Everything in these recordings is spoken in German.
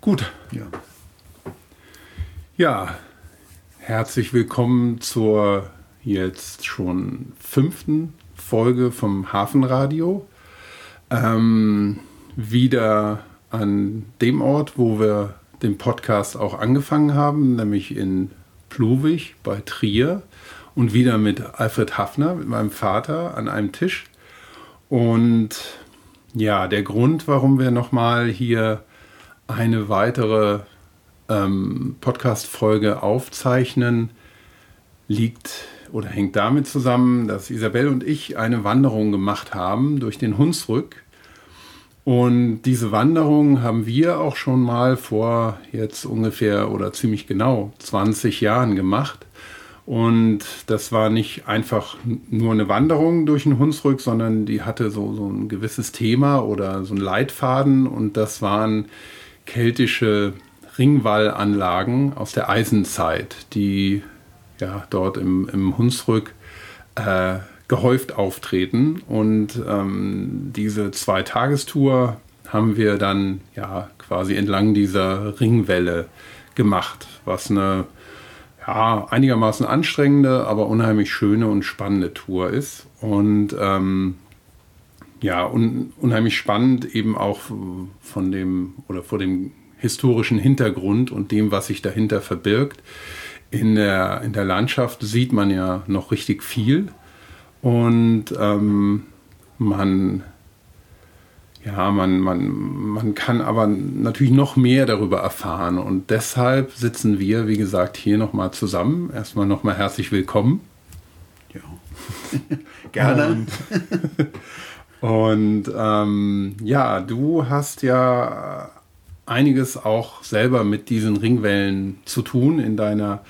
Gut. Ja. ja, herzlich willkommen zur jetzt schon fünften Folge vom Hafenradio. Ähm, wieder an dem Ort, wo wir den Podcast auch angefangen haben, nämlich in Pluwig bei Trier und wieder mit Alfred Hafner, mit meinem Vater, an einem Tisch. Und ja, der Grund, warum wir nochmal hier eine weitere ähm, Podcast-Folge aufzeichnen, liegt oder hängt damit zusammen, dass Isabel und ich eine Wanderung gemacht haben durch den Hunsrück. Und diese Wanderung haben wir auch schon mal vor jetzt ungefähr oder ziemlich genau 20 Jahren gemacht. Und das war nicht einfach nur eine Wanderung durch den Hunsrück, sondern die hatte so, so ein gewisses Thema oder so ein Leitfaden. Und das waren keltische Ringwallanlagen aus der Eisenzeit, die ja dort im, im Hunsrück äh, gehäuft auftreten. Und ähm, diese Zweitagestour haben wir dann ja quasi entlang dieser Ringwelle gemacht, was eine ja, einigermaßen anstrengende, aber unheimlich schöne und spannende Tour ist. Und ähm, ja, un, unheimlich spannend eben auch von dem oder vor dem historischen Hintergrund und dem, was sich dahinter verbirgt. In der, in der Landschaft sieht man ja noch richtig viel und ähm, man ja, man, man, man kann aber natürlich noch mehr darüber erfahren. Und deshalb sitzen wir, wie gesagt, hier nochmal zusammen. Erstmal nochmal herzlich willkommen. Ja. Gerne. Und, ähm, ja, du hast ja einiges auch selber mit diesen Ringwellen zu tun in deiner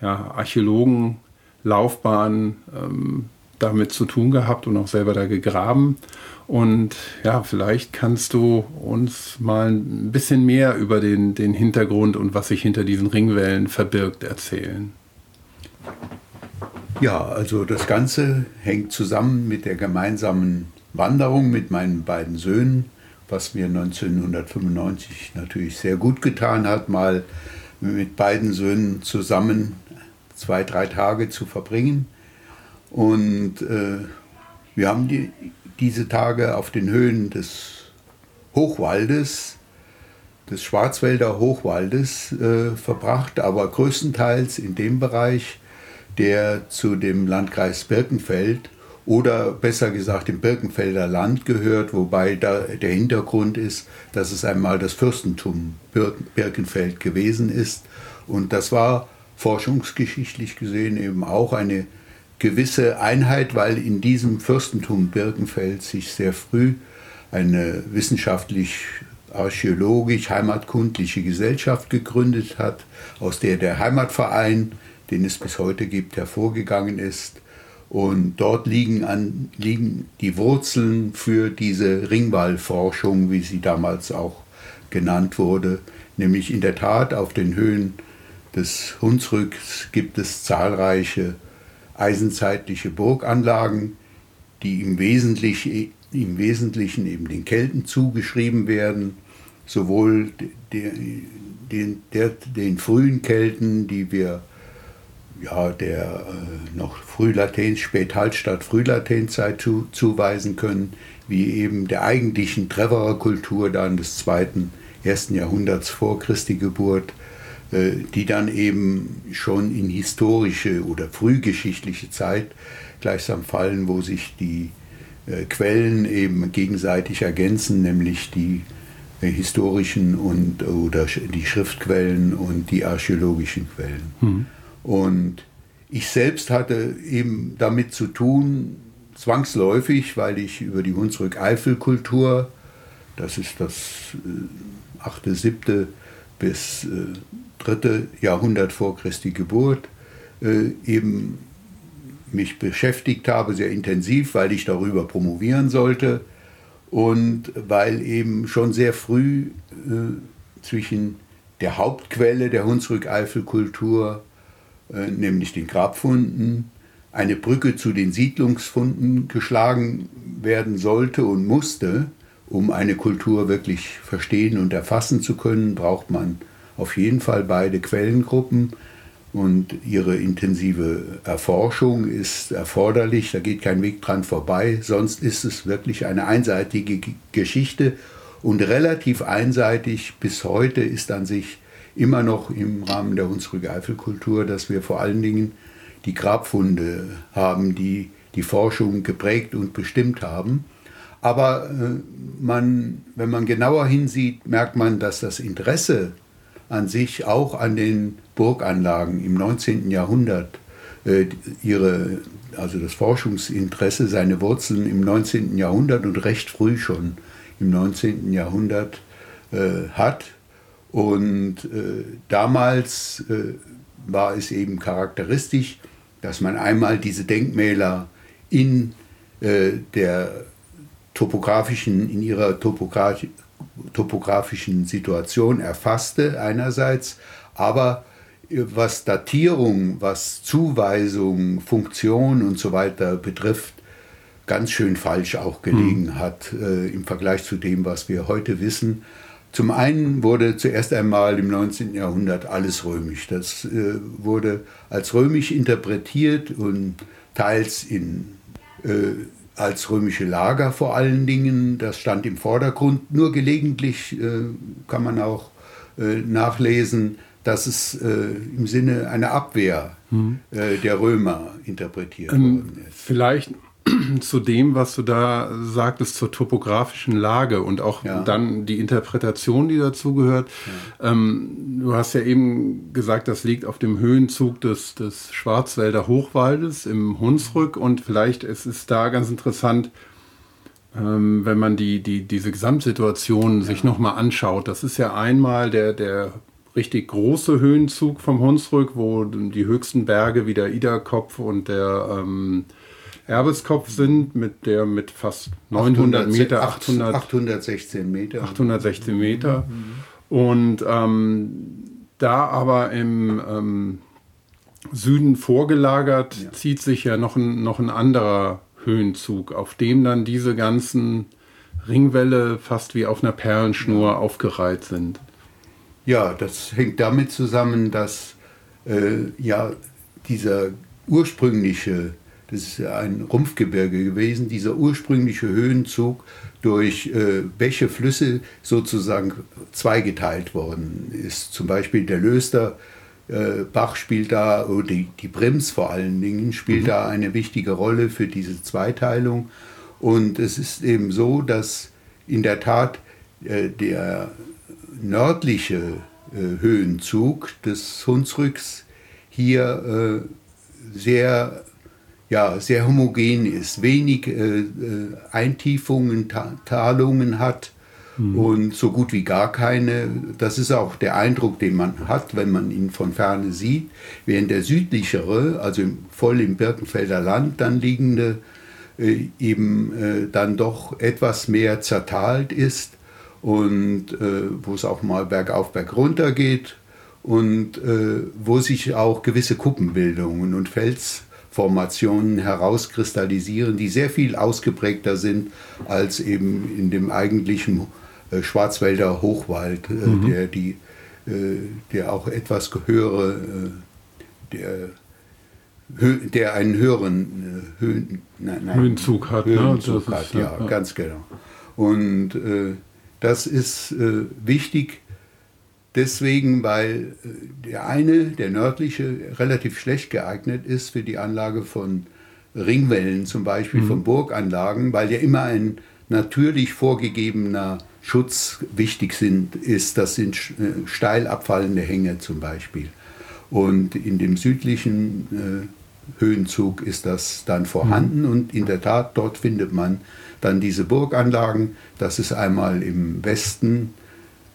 ja, Archäologenlaufbahn. Ähm, damit zu tun gehabt und auch selber da gegraben. Und ja, vielleicht kannst du uns mal ein bisschen mehr über den, den Hintergrund und was sich hinter diesen Ringwellen verbirgt erzählen. Ja, also das Ganze hängt zusammen mit der gemeinsamen Wanderung mit meinen beiden Söhnen, was mir 1995 natürlich sehr gut getan hat, mal mit beiden Söhnen zusammen zwei, drei Tage zu verbringen. Und äh, wir haben die, diese Tage auf den Höhen des Hochwaldes, des Schwarzwälder Hochwaldes äh, verbracht, aber größtenteils in dem Bereich, der zu dem Landkreis Birkenfeld oder besser gesagt dem Birkenfelder Land gehört, wobei da der Hintergrund ist, dass es einmal das Fürstentum Birkenfeld gewesen ist. Und das war forschungsgeschichtlich gesehen eben auch eine gewisse Einheit, weil in diesem Fürstentum Birkenfeld sich sehr früh eine wissenschaftlich archäologisch heimatkundliche Gesellschaft gegründet hat, aus der der Heimatverein, den es bis heute gibt, hervorgegangen ist. Und dort liegen, an, liegen die Wurzeln für diese Ringwallforschung, wie sie damals auch genannt wurde. Nämlich in der Tat auf den Höhen des Hunsrücks gibt es zahlreiche eisenzeitliche Burganlagen, die im Wesentlichen, im Wesentlichen eben den Kelten zugeschrieben werden, sowohl den, den, der, den frühen Kelten, die wir ja, der äh, noch Frühlatens, Späthallstatt, Frühlatenzeit zu, zuweisen können, wie eben der eigentlichen Treverer Kultur dann des zweiten, ersten Jahrhunderts vor Christi Geburt, äh, die dann eben schon in historische oder frühgeschichtliche Zeit gleichsam fallen, wo sich die äh, Quellen eben gegenseitig ergänzen, nämlich die äh, historischen und oder die Schriftquellen und die archäologischen Quellen. Mhm. Und ich selbst hatte eben damit zu tun, zwangsläufig, weil ich über die Hunsrück-Eifel-Kultur, das ist das äh, 8., 7. bis äh, dritte Jahrhundert vor Christi Geburt äh, eben mich beschäftigt habe, sehr intensiv, weil ich darüber promovieren sollte und weil eben schon sehr früh äh, zwischen der Hauptquelle der Hunsrück-Eifel-Kultur, nämlich den Grabfunden, eine Brücke zu den Siedlungsfunden geschlagen werden sollte und musste, um eine Kultur wirklich verstehen und erfassen zu können, braucht man auf jeden Fall beide Quellengruppen und ihre intensive Erforschung ist erforderlich. Da geht kein Weg dran vorbei. Sonst ist es wirklich eine einseitige Geschichte und relativ einseitig bis heute ist an sich immer noch im Rahmen der Hunsrücker Eifelkultur, dass wir vor allen Dingen die Grabfunde haben, die die Forschung geprägt und bestimmt haben. Aber äh, man, wenn man genauer hinsieht, merkt man, dass das Interesse an sich auch an den Burganlagen im 19. Jahrhundert äh, ihre, also das Forschungsinteresse seine Wurzeln im 19. Jahrhundert und recht früh schon im 19. Jahrhundert äh, hat. Und äh, damals äh, war es eben charakteristisch, dass man einmal diese Denkmäler in äh, der topografischen, in ihrer Topografi topografischen Situation erfasste einerseits, aber was Datierung, was Zuweisung, Funktion und so weiter betrifft, ganz schön falsch auch gelegen mhm. hat äh, im Vergleich zu dem, was wir heute wissen. Zum einen wurde zuerst einmal im 19. Jahrhundert alles römisch. Das äh, wurde als römisch interpretiert und teils in, äh, als römische Lager vor allen Dingen. Das stand im Vordergrund. Nur gelegentlich äh, kann man auch äh, nachlesen, dass es äh, im Sinne einer Abwehr mhm. der Römer interpretiert ähm, worden ist. Vielleicht zu dem, was du da sagtest, zur topografischen Lage und auch ja. dann die Interpretation, die dazu gehört. Ja. Ähm, du hast ja eben gesagt, das liegt auf dem Höhenzug des, des Schwarzwälder Hochwaldes im Hunsrück und vielleicht ist es da ganz interessant, ähm, wenn man die, die, diese Gesamtsituation ja. sich nochmal anschaut. Das ist ja einmal der, der richtig große Höhenzug vom Hunsrück, wo die höchsten Berge wie der Iderkopf und der ähm, Erbeskopf sind, mit der mit fast 900 800, Meter, 800, 816 Meter. 816 Meter. Mhm. Und ähm, da aber im ähm, Süden vorgelagert ja. zieht sich ja noch ein, noch ein anderer Höhenzug, auf dem dann diese ganzen Ringwälle fast wie auf einer Perlenschnur ja. aufgereiht sind. Ja, das hängt damit zusammen, dass äh, ja dieser ursprüngliche das ist ein Rumpfgebirge gewesen, dieser ursprüngliche Höhenzug durch äh, Bäche, Flüsse sozusagen zweigeteilt worden ist. Zum Beispiel der Löster äh, Bach spielt da, oder die, die Brims vor allen Dingen, spielt mhm. da eine wichtige Rolle für diese Zweiteilung. Und es ist eben so, dass in der Tat äh, der nördliche äh, Höhenzug des Hunsrücks hier äh, sehr ja, sehr homogen ist, wenig äh, äh Eintiefungen, Ta Talungen hat mhm. und so gut wie gar keine. Das ist auch der Eindruck, den man hat, wenn man ihn von ferne sieht. Während der südlichere, also voll im Birkenfelder Land dann liegende, äh, eben äh, dann doch etwas mehr zertalt ist und äh, wo es auch mal bergauf, bergunter geht und äh, wo sich auch gewisse Kuppenbildungen und Fels Formationen herauskristallisieren, die sehr viel ausgeprägter sind als eben in dem eigentlichen äh, Schwarzwälder Hochwald, äh, mhm. der, die, äh, der auch etwas höhere, äh, der, der einen höheren äh, Höhen, nein, nein, Höhenzug hat. Ne? Höhenzug ne? hat, ist, ja, ja, ganz genau. Und äh, das ist wichtig, Deswegen, weil äh, der eine, der nördliche, relativ schlecht geeignet ist für die Anlage von Ringwellen, zum Beispiel mhm. von Burganlagen, weil ja immer ein natürlich vorgegebener Schutz wichtig sind, ist. Das sind äh, steil abfallende Hänge zum Beispiel. Und in dem südlichen äh, Höhenzug ist das dann vorhanden mhm. und in der Tat, dort findet man dann diese Burganlagen. Das ist einmal im Westen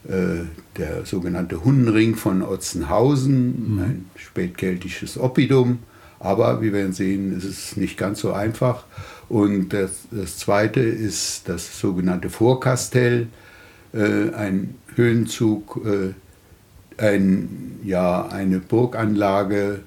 der sogenannte Hundenring von Otzenhausen, mhm. ein spätkeltisches Oppidum. Aber wie wir sehen, ist es nicht ganz so einfach. Und das, das zweite ist das sogenannte Vorkastell, äh, ein Höhenzug, äh, ein, ja, eine Burganlage,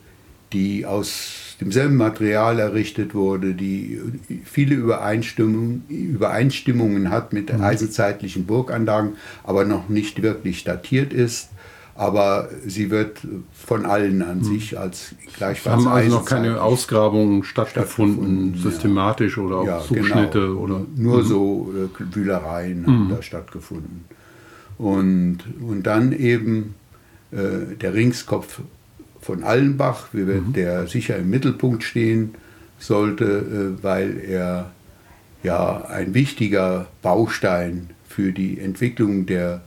die aus demselben Material errichtet wurde, die viele Übereinstimmung, Übereinstimmungen hat mit mhm. eisenzeitlichen Burganlagen, aber noch nicht wirklich datiert ist. Aber sie wird von allen an mhm. sich als gleichfalls. Es haben also noch keine Ausgrabungen stattgefunden, stattgefunden systematisch ja. oder auch ja, Zuschnitte genau. oder. Nur mhm. so äh, Wühlereien haben mhm. da stattgefunden. Und, und dann eben äh, der Ringskopf von Allenbach, mhm. der sicher im Mittelpunkt stehen sollte, äh, weil er ja ein wichtiger Baustein für die Entwicklung der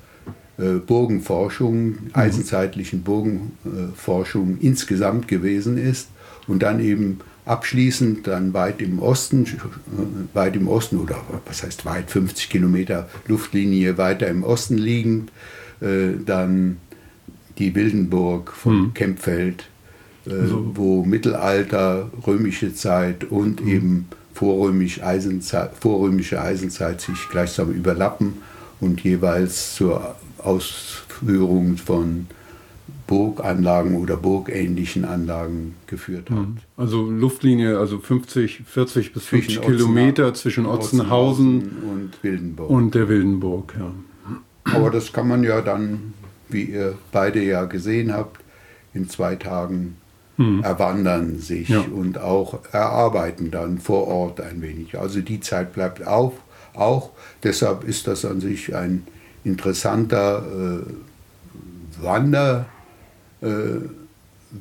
äh, Burgenforschung, mhm. eisenzeitlichen Burgenforschung insgesamt gewesen ist und dann eben abschließend dann weit im Osten, äh, weit im Osten oder was heißt weit, 50 Kilometer Luftlinie weiter im Osten liegend, dann die Wildenburg von mhm. Kempfeld, äh, also. wo Mittelalter, römische Zeit und mhm. eben vorrömisch Eisenzeit, vorrömische Eisenzeit sich gleichsam überlappen und jeweils zur Ausführung von Burganlagen oder burgähnlichen Anlagen geführt hat. Mhm. Also Luftlinie, also 50, 40 bis 50 zwischen Kilometer Otzenhausen, zwischen Otzenhausen, und Wildenburg. Und der Wildenburg, ja. Aber das kann man ja dann wie ihr beide ja gesehen habt, in zwei Tagen mhm. erwandern sich ja. und auch erarbeiten dann vor Ort ein wenig. Also die Zeit bleibt auf, auch. Deshalb ist das an sich ein interessanter äh, Wanderweg,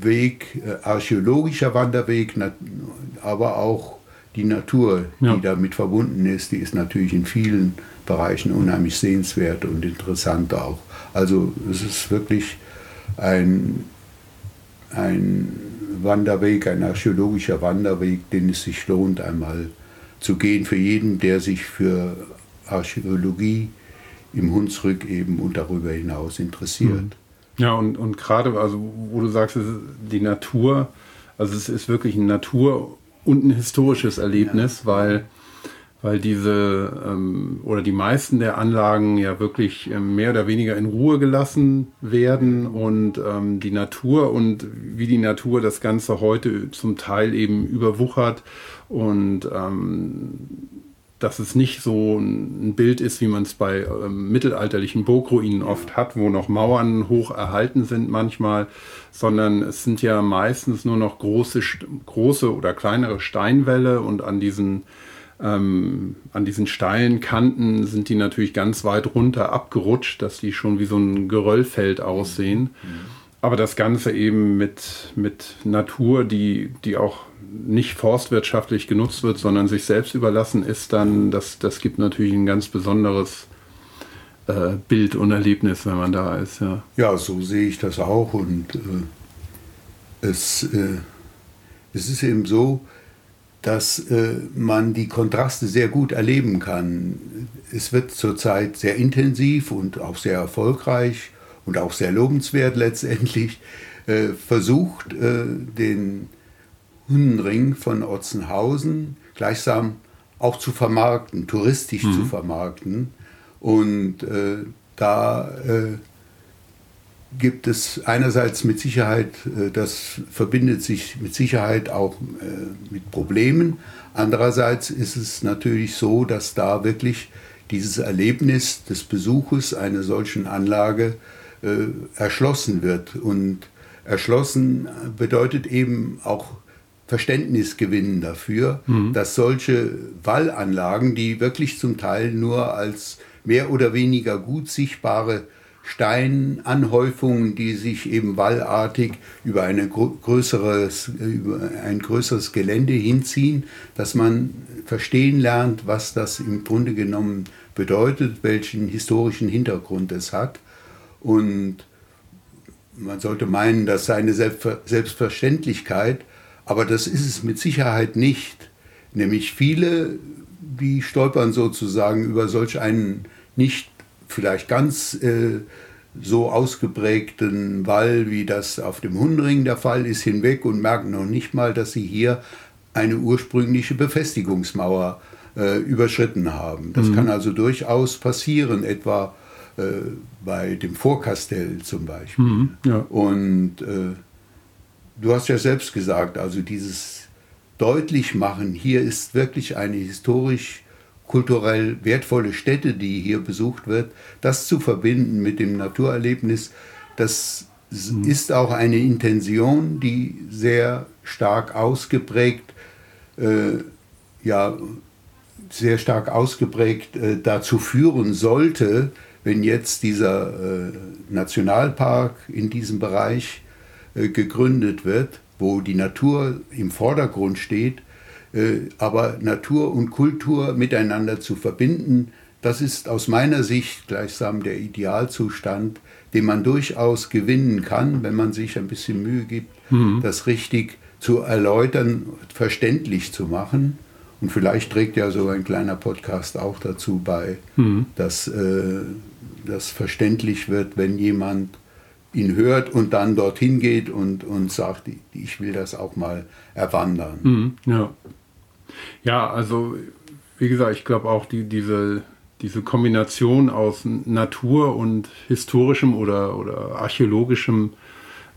äh, archäologischer Wanderweg, aber auch die Natur, ja. die damit verbunden ist, die ist natürlich in vielen Bereichen unheimlich sehenswert und interessant auch. Also es ist wirklich ein, ein Wanderweg, ein archäologischer Wanderweg, den es sich lohnt, einmal zu gehen für jeden, der sich für Archäologie im Hunsrück eben und darüber hinaus interessiert. Mhm. Ja, und, und gerade, also wo du sagst, die Natur, also es ist wirklich ein Natur- und ein historisches Erlebnis, ja. weil weil diese ähm, oder die meisten der Anlagen ja wirklich ähm, mehr oder weniger in Ruhe gelassen werden und ähm, die Natur und wie die Natur das Ganze heute zum Teil eben überwuchert und ähm, dass es nicht so ein Bild ist, wie man es bei ähm, mittelalterlichen Burgruinen oft hat, wo noch Mauern hoch erhalten sind manchmal, sondern es sind ja meistens nur noch große, große oder kleinere Steinwälle und an diesen ähm, an diesen steilen Kanten sind die natürlich ganz weit runter abgerutscht, dass die schon wie so ein Geröllfeld aussehen. Aber das Ganze eben mit, mit Natur, die, die auch nicht forstwirtschaftlich genutzt wird, sondern sich selbst überlassen ist, dann, das, das gibt natürlich ein ganz besonderes äh, Bild und Erlebnis, wenn man da ist. Ja, ja so sehe ich das auch. Und äh, es, äh, es ist eben so, dass äh, man die Kontraste sehr gut erleben kann. Es wird zurzeit sehr intensiv und auch sehr erfolgreich und auch sehr lobenswert letztendlich äh, versucht, äh, den Hundenring von Otzenhausen gleichsam auch zu vermarkten, touristisch mhm. zu vermarkten. Und da gibt es einerseits mit Sicherheit, äh, das verbindet sich mit Sicherheit auch äh, mit Problemen. Andererseits ist es natürlich so, dass da wirklich dieses Erlebnis des Besuches einer solchen Anlage äh, erschlossen wird. Und erschlossen bedeutet eben auch Verständnis gewinnen dafür, mhm. dass solche Wallanlagen, die wirklich zum Teil nur als mehr oder weniger gut sichtbare Steinanhäufungen, die sich eben wallartig über, eine größeres, über ein größeres Gelände hinziehen, dass man verstehen lernt, was das im Grunde genommen bedeutet, welchen historischen Hintergrund es hat. Und man sollte meinen, das sei eine Selbstverständlichkeit, aber das ist es mit Sicherheit nicht. Nämlich viele, die stolpern sozusagen über solch einen nicht vielleicht ganz äh, so ausgeprägten Wall, wie das auf dem Hundring der Fall ist, hinweg und merken noch nicht mal, dass sie hier eine ursprüngliche Befestigungsmauer äh, überschritten haben. Das mhm. kann also durchaus passieren, etwa äh, bei dem Vorkastell zum Beispiel. Mhm, ja. Und äh, du hast ja selbst gesagt, also dieses deutlich machen, hier ist wirklich eine historisch kulturell wertvolle Stätte, die hier besucht wird, das zu verbinden mit dem Naturerlebnis, das mhm. ist auch eine Intention, die sehr stark ausgeprägt, äh, ja, sehr stark ausgeprägt äh, dazu führen sollte, wenn jetzt dieser äh, Nationalpark in diesem Bereich äh, gegründet wird, wo die Natur im Vordergrund steht, aber Natur und Kultur miteinander zu verbinden, das ist aus meiner Sicht gleichsam der Idealzustand, den man durchaus gewinnen kann, wenn man sich ein bisschen Mühe gibt, mhm. das richtig zu erläutern, verständlich zu machen. Und vielleicht trägt ja so ein kleiner Podcast auch dazu bei, mhm. dass äh, das verständlich wird, wenn jemand ihn hört und dann dorthin geht und, und sagt, ich will das auch mal erwandern. Mhm, ja. Ja, also wie gesagt, ich glaube auch die, diese, diese Kombination aus Natur und historischem oder, oder archäologischem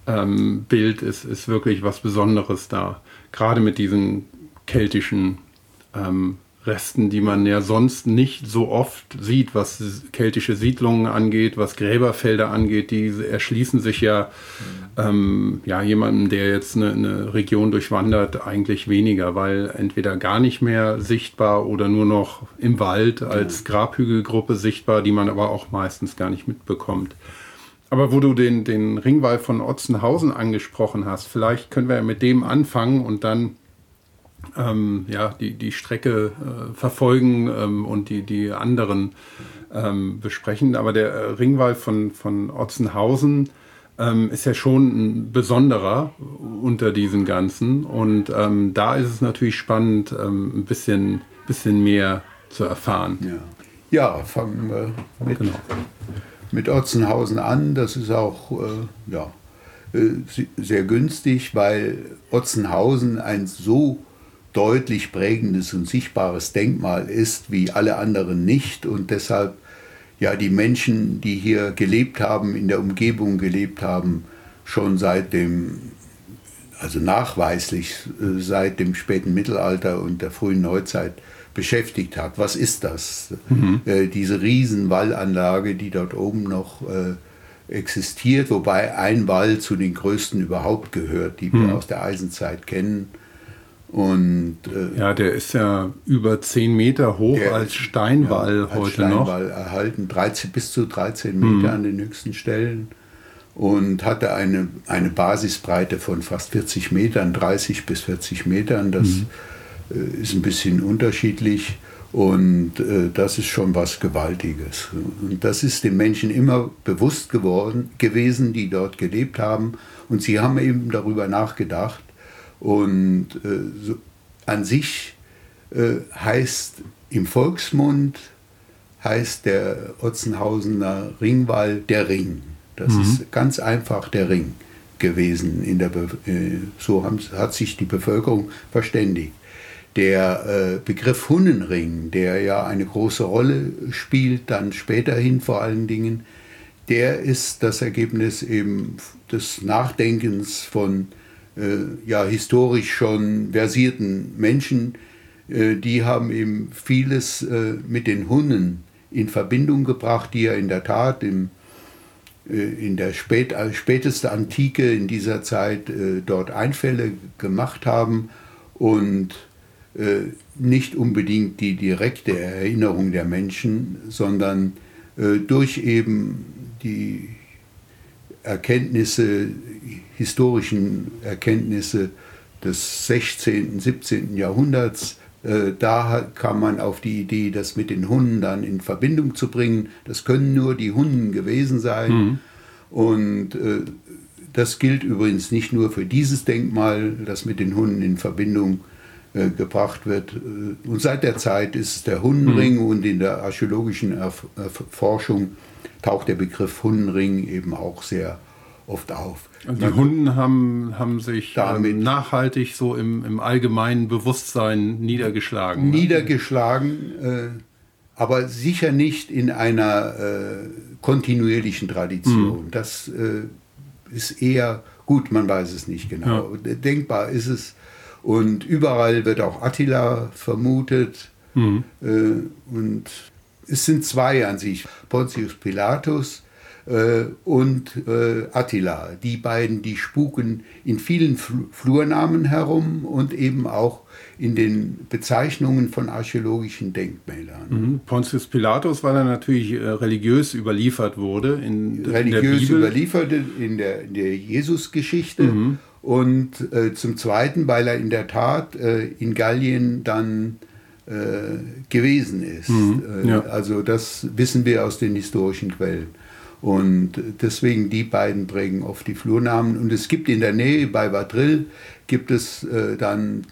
ähm, Bild ist, ist wirklich was Besonderes da. Gerade mit diesen keltischen ähm, Resten, die man ja sonst nicht so oft sieht, was keltische Siedlungen angeht, was Gräberfelder angeht, die erschließen sich ja, ähm, ja jemandem, der jetzt eine, eine, Region durchwandert, eigentlich weniger, weil entweder gar nicht mehr sichtbar oder nur noch im Wald als Grabhügelgruppe sichtbar, die man aber auch meistens gar nicht mitbekommt. Aber wo du den, den Ringwall von Otzenhausen angesprochen hast, vielleicht können wir ja mit dem anfangen und dann ähm, ja, die, die Strecke äh, verfolgen ähm, und die, die anderen ähm, besprechen. Aber der äh, Ringwall von, von Otzenhausen ähm, ist ja schon ein besonderer unter diesen ganzen. Und ähm, da ist es natürlich spannend, ähm, ein bisschen, bisschen mehr zu erfahren. Ja, ja fangen wir mit, genau. mit Otzenhausen an. Das ist auch äh, ja, äh, sehr günstig, weil Otzenhausen ein so deutlich prägendes und sichtbares Denkmal ist, wie alle anderen nicht. Und deshalb ja die Menschen, die hier gelebt haben, in der Umgebung gelebt haben, schon seit dem, also nachweislich äh, seit dem späten Mittelalter und der frühen Neuzeit beschäftigt hat. Was ist das? Mhm. Äh, diese Riesenwallanlage, die dort oben noch äh, existiert, wobei ein Wall zu den größten überhaupt gehört, die wir mhm. aus der Eisenzeit kennen. Und, äh, ja, der ist ja über 10 Meter hoch als Steinwall ja, als heute Steinwall noch. erhalten, 13, bis zu 13 Meter mhm. an den höchsten Stellen und hatte eine, eine Basisbreite von fast 40 Metern, 30 bis 40 Metern. Das mhm. äh, ist ein bisschen unterschiedlich und äh, das ist schon was Gewaltiges. Und das ist den Menschen immer bewusst geworden gewesen, die dort gelebt haben. Und sie haben eben darüber nachgedacht, und äh, so, an sich äh, heißt im Volksmund heißt der Otzenhausener Ringwall der Ring. Das mhm. ist ganz einfach der Ring gewesen. In der äh, so haben, hat sich die Bevölkerung verständigt. Der äh, Begriff Hunnenring, der ja eine große Rolle spielt, dann späterhin vor allen Dingen, der ist das Ergebnis eben des Nachdenkens von ja, historisch schon versierten Menschen, äh, die haben eben vieles äh, mit den Hunnen in Verbindung gebracht, die ja in der Tat im, in der spät, spätesten Antike in dieser Zeit dort Einfälle gemacht haben und nicht unbedingt die direkte Erinnerung der Menschen, sondern durch eben die Erkenntnisse historischen Erkenntnisse des 16., 17. Jahrhunderts. Äh, da kam man auf die Idee, das mit den Hunden dann in Verbindung zu bringen. Das können nur die Hunden gewesen sein. Mhm. Und äh, das gilt übrigens nicht nur für dieses Denkmal, das mit den Hunden in Verbindung äh, gebracht wird. Und seit der Zeit ist es der Hundenring mhm. und in der archäologischen Forschung taucht der Begriff Hundenring eben auch sehr oft auf. Also die Hunden haben, haben sich ähm, damit nachhaltig so im, im allgemeinen Bewusstsein niedergeschlagen. Ne? Niedergeschlagen, äh, aber sicher nicht in einer äh, kontinuierlichen Tradition. Mhm. Das äh, ist eher Gut, man weiß es nicht genau. Ja. Denkbar ist es. Und überall wird auch Attila vermutet. Mhm. Äh, und es sind zwei an sich. Pontius Pilatus und äh, Attila. Die beiden, die spuken in vielen Flurnamen herum und eben auch in den Bezeichnungen von archäologischen Denkmälern. Mhm. Pontius Pilatus, weil er natürlich äh, religiös überliefert wurde. In, religiös in überliefert in der, in der Jesusgeschichte. Mhm. Und äh, zum Zweiten, weil er in der Tat äh, in Gallien dann äh, gewesen ist. Mhm. Äh, ja. Also das wissen wir aus den historischen Quellen. Und deswegen die beiden prägen oft die Flurnamen. Und es gibt in der Nähe bei Vadril gibt es äh, dann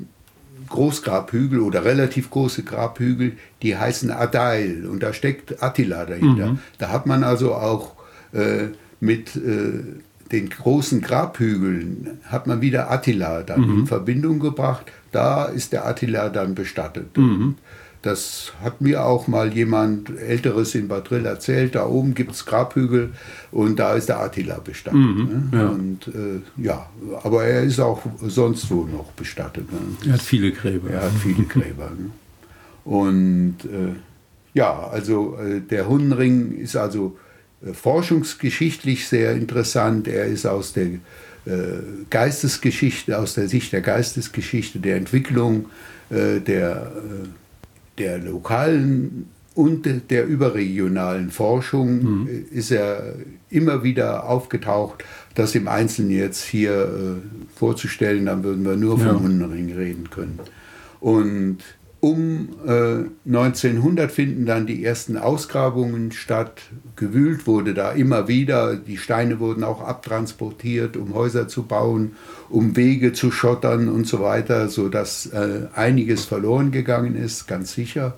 Großgrabhügel oder relativ große Grabhügel, die heißen Adail und da steckt Attila dahinter. Mhm. Da hat man also auch äh, mit äh, den großen Grabhügeln hat man wieder Attila dann mhm. in Verbindung gebracht. Da ist der Attila dann bestattet. Mhm. Das hat mir auch mal jemand Älteres in Bad Drill erzählt. Da oben gibt es Grabhügel und da ist der Attila bestattet. Mhm, ne? ja. Und äh, ja, aber er ist auch sonst wo noch bestattet. Ne? Er hat viele Gräber. Er hat viele Gräber. Ne? Und äh, ja, also äh, der Hundenring ist also äh, forschungsgeschichtlich sehr interessant. Er ist aus der äh, Geistesgeschichte, aus der Sicht der Geistesgeschichte, der Entwicklung, äh, der der lokalen und der überregionalen Forschung mhm. ist er immer wieder aufgetaucht. Das im Einzelnen jetzt hier äh, vorzustellen, dann würden wir nur vom ja. Hundenring reden können. Und um äh, 1900 finden dann die ersten Ausgrabungen statt. Gewühlt wurde da immer wieder. Die Steine wurden auch abtransportiert, um Häuser zu bauen, um Wege zu schottern und so weiter, sodass äh, einiges verloren gegangen ist, ganz sicher.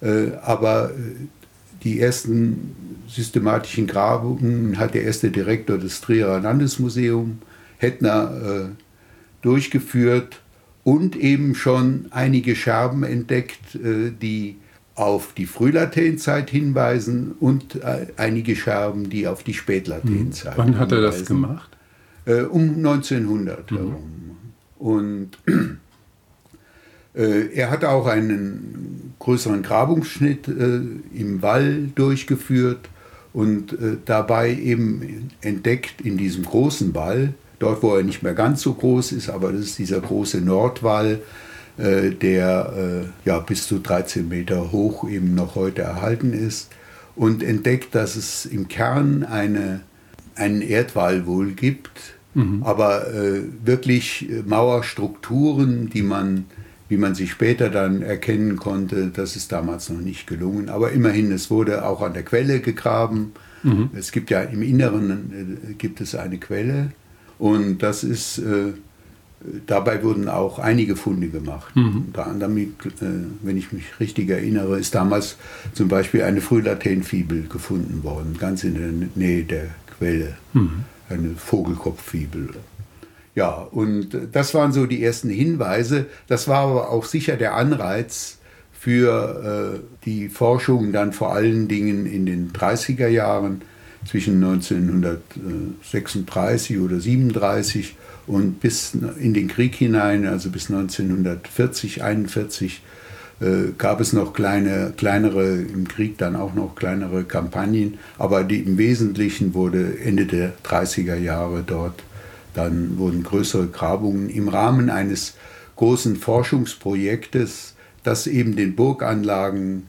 Äh, aber äh, die ersten systematischen Grabungen hat der erste Direktor des Trierer Landesmuseums, Hettner, äh, durchgeführt und eben schon einige Scherben entdeckt, äh, die auf die Frühlatenzeit hinweisen und äh, einige Scherben, die auf die Spätlatenzeit hinweisen. Wann hat er das gemacht? Äh, um 1900 mhm. herum. Und er hat auch einen größeren Grabungsschnitt im Wall durchgeführt und dabei eben entdeckt in diesem großen Wall dort wo er nicht mehr ganz so groß ist, aber das ist dieser große Nordwall, äh, der äh, ja, bis zu 13 Meter hoch eben noch heute erhalten ist und entdeckt, dass es im Kern eine, einen Erdwall wohl gibt, mhm. aber äh, wirklich Mauerstrukturen, die man, wie man sich später dann erkennen konnte, das ist damals noch nicht gelungen. Aber immerhin, es wurde auch an der Quelle gegraben. Mhm. Es gibt ja im Inneren äh, gibt es eine Quelle und das ist, äh, dabei wurden auch einige Funde gemacht. Mhm. Unter anderem, äh, wenn ich mich richtig erinnere, ist damals zum Beispiel eine Frühlaternfibel gefunden worden, ganz in der Nähe der Quelle. Mhm. Eine Vogelkopffibel. Ja, und das waren so die ersten Hinweise. Das war aber auch sicher der Anreiz für äh, die Forschung dann vor allen Dingen in den 30er Jahren zwischen 1936 oder 37 und bis in den Krieg hinein, also bis 1940, 41, äh, gab es noch kleine, kleinere, im Krieg dann auch noch kleinere Kampagnen, aber die, im Wesentlichen wurde Ende der 30er Jahre dort, dann wurden größere Grabungen im Rahmen eines großen Forschungsprojektes, das eben den Burganlagen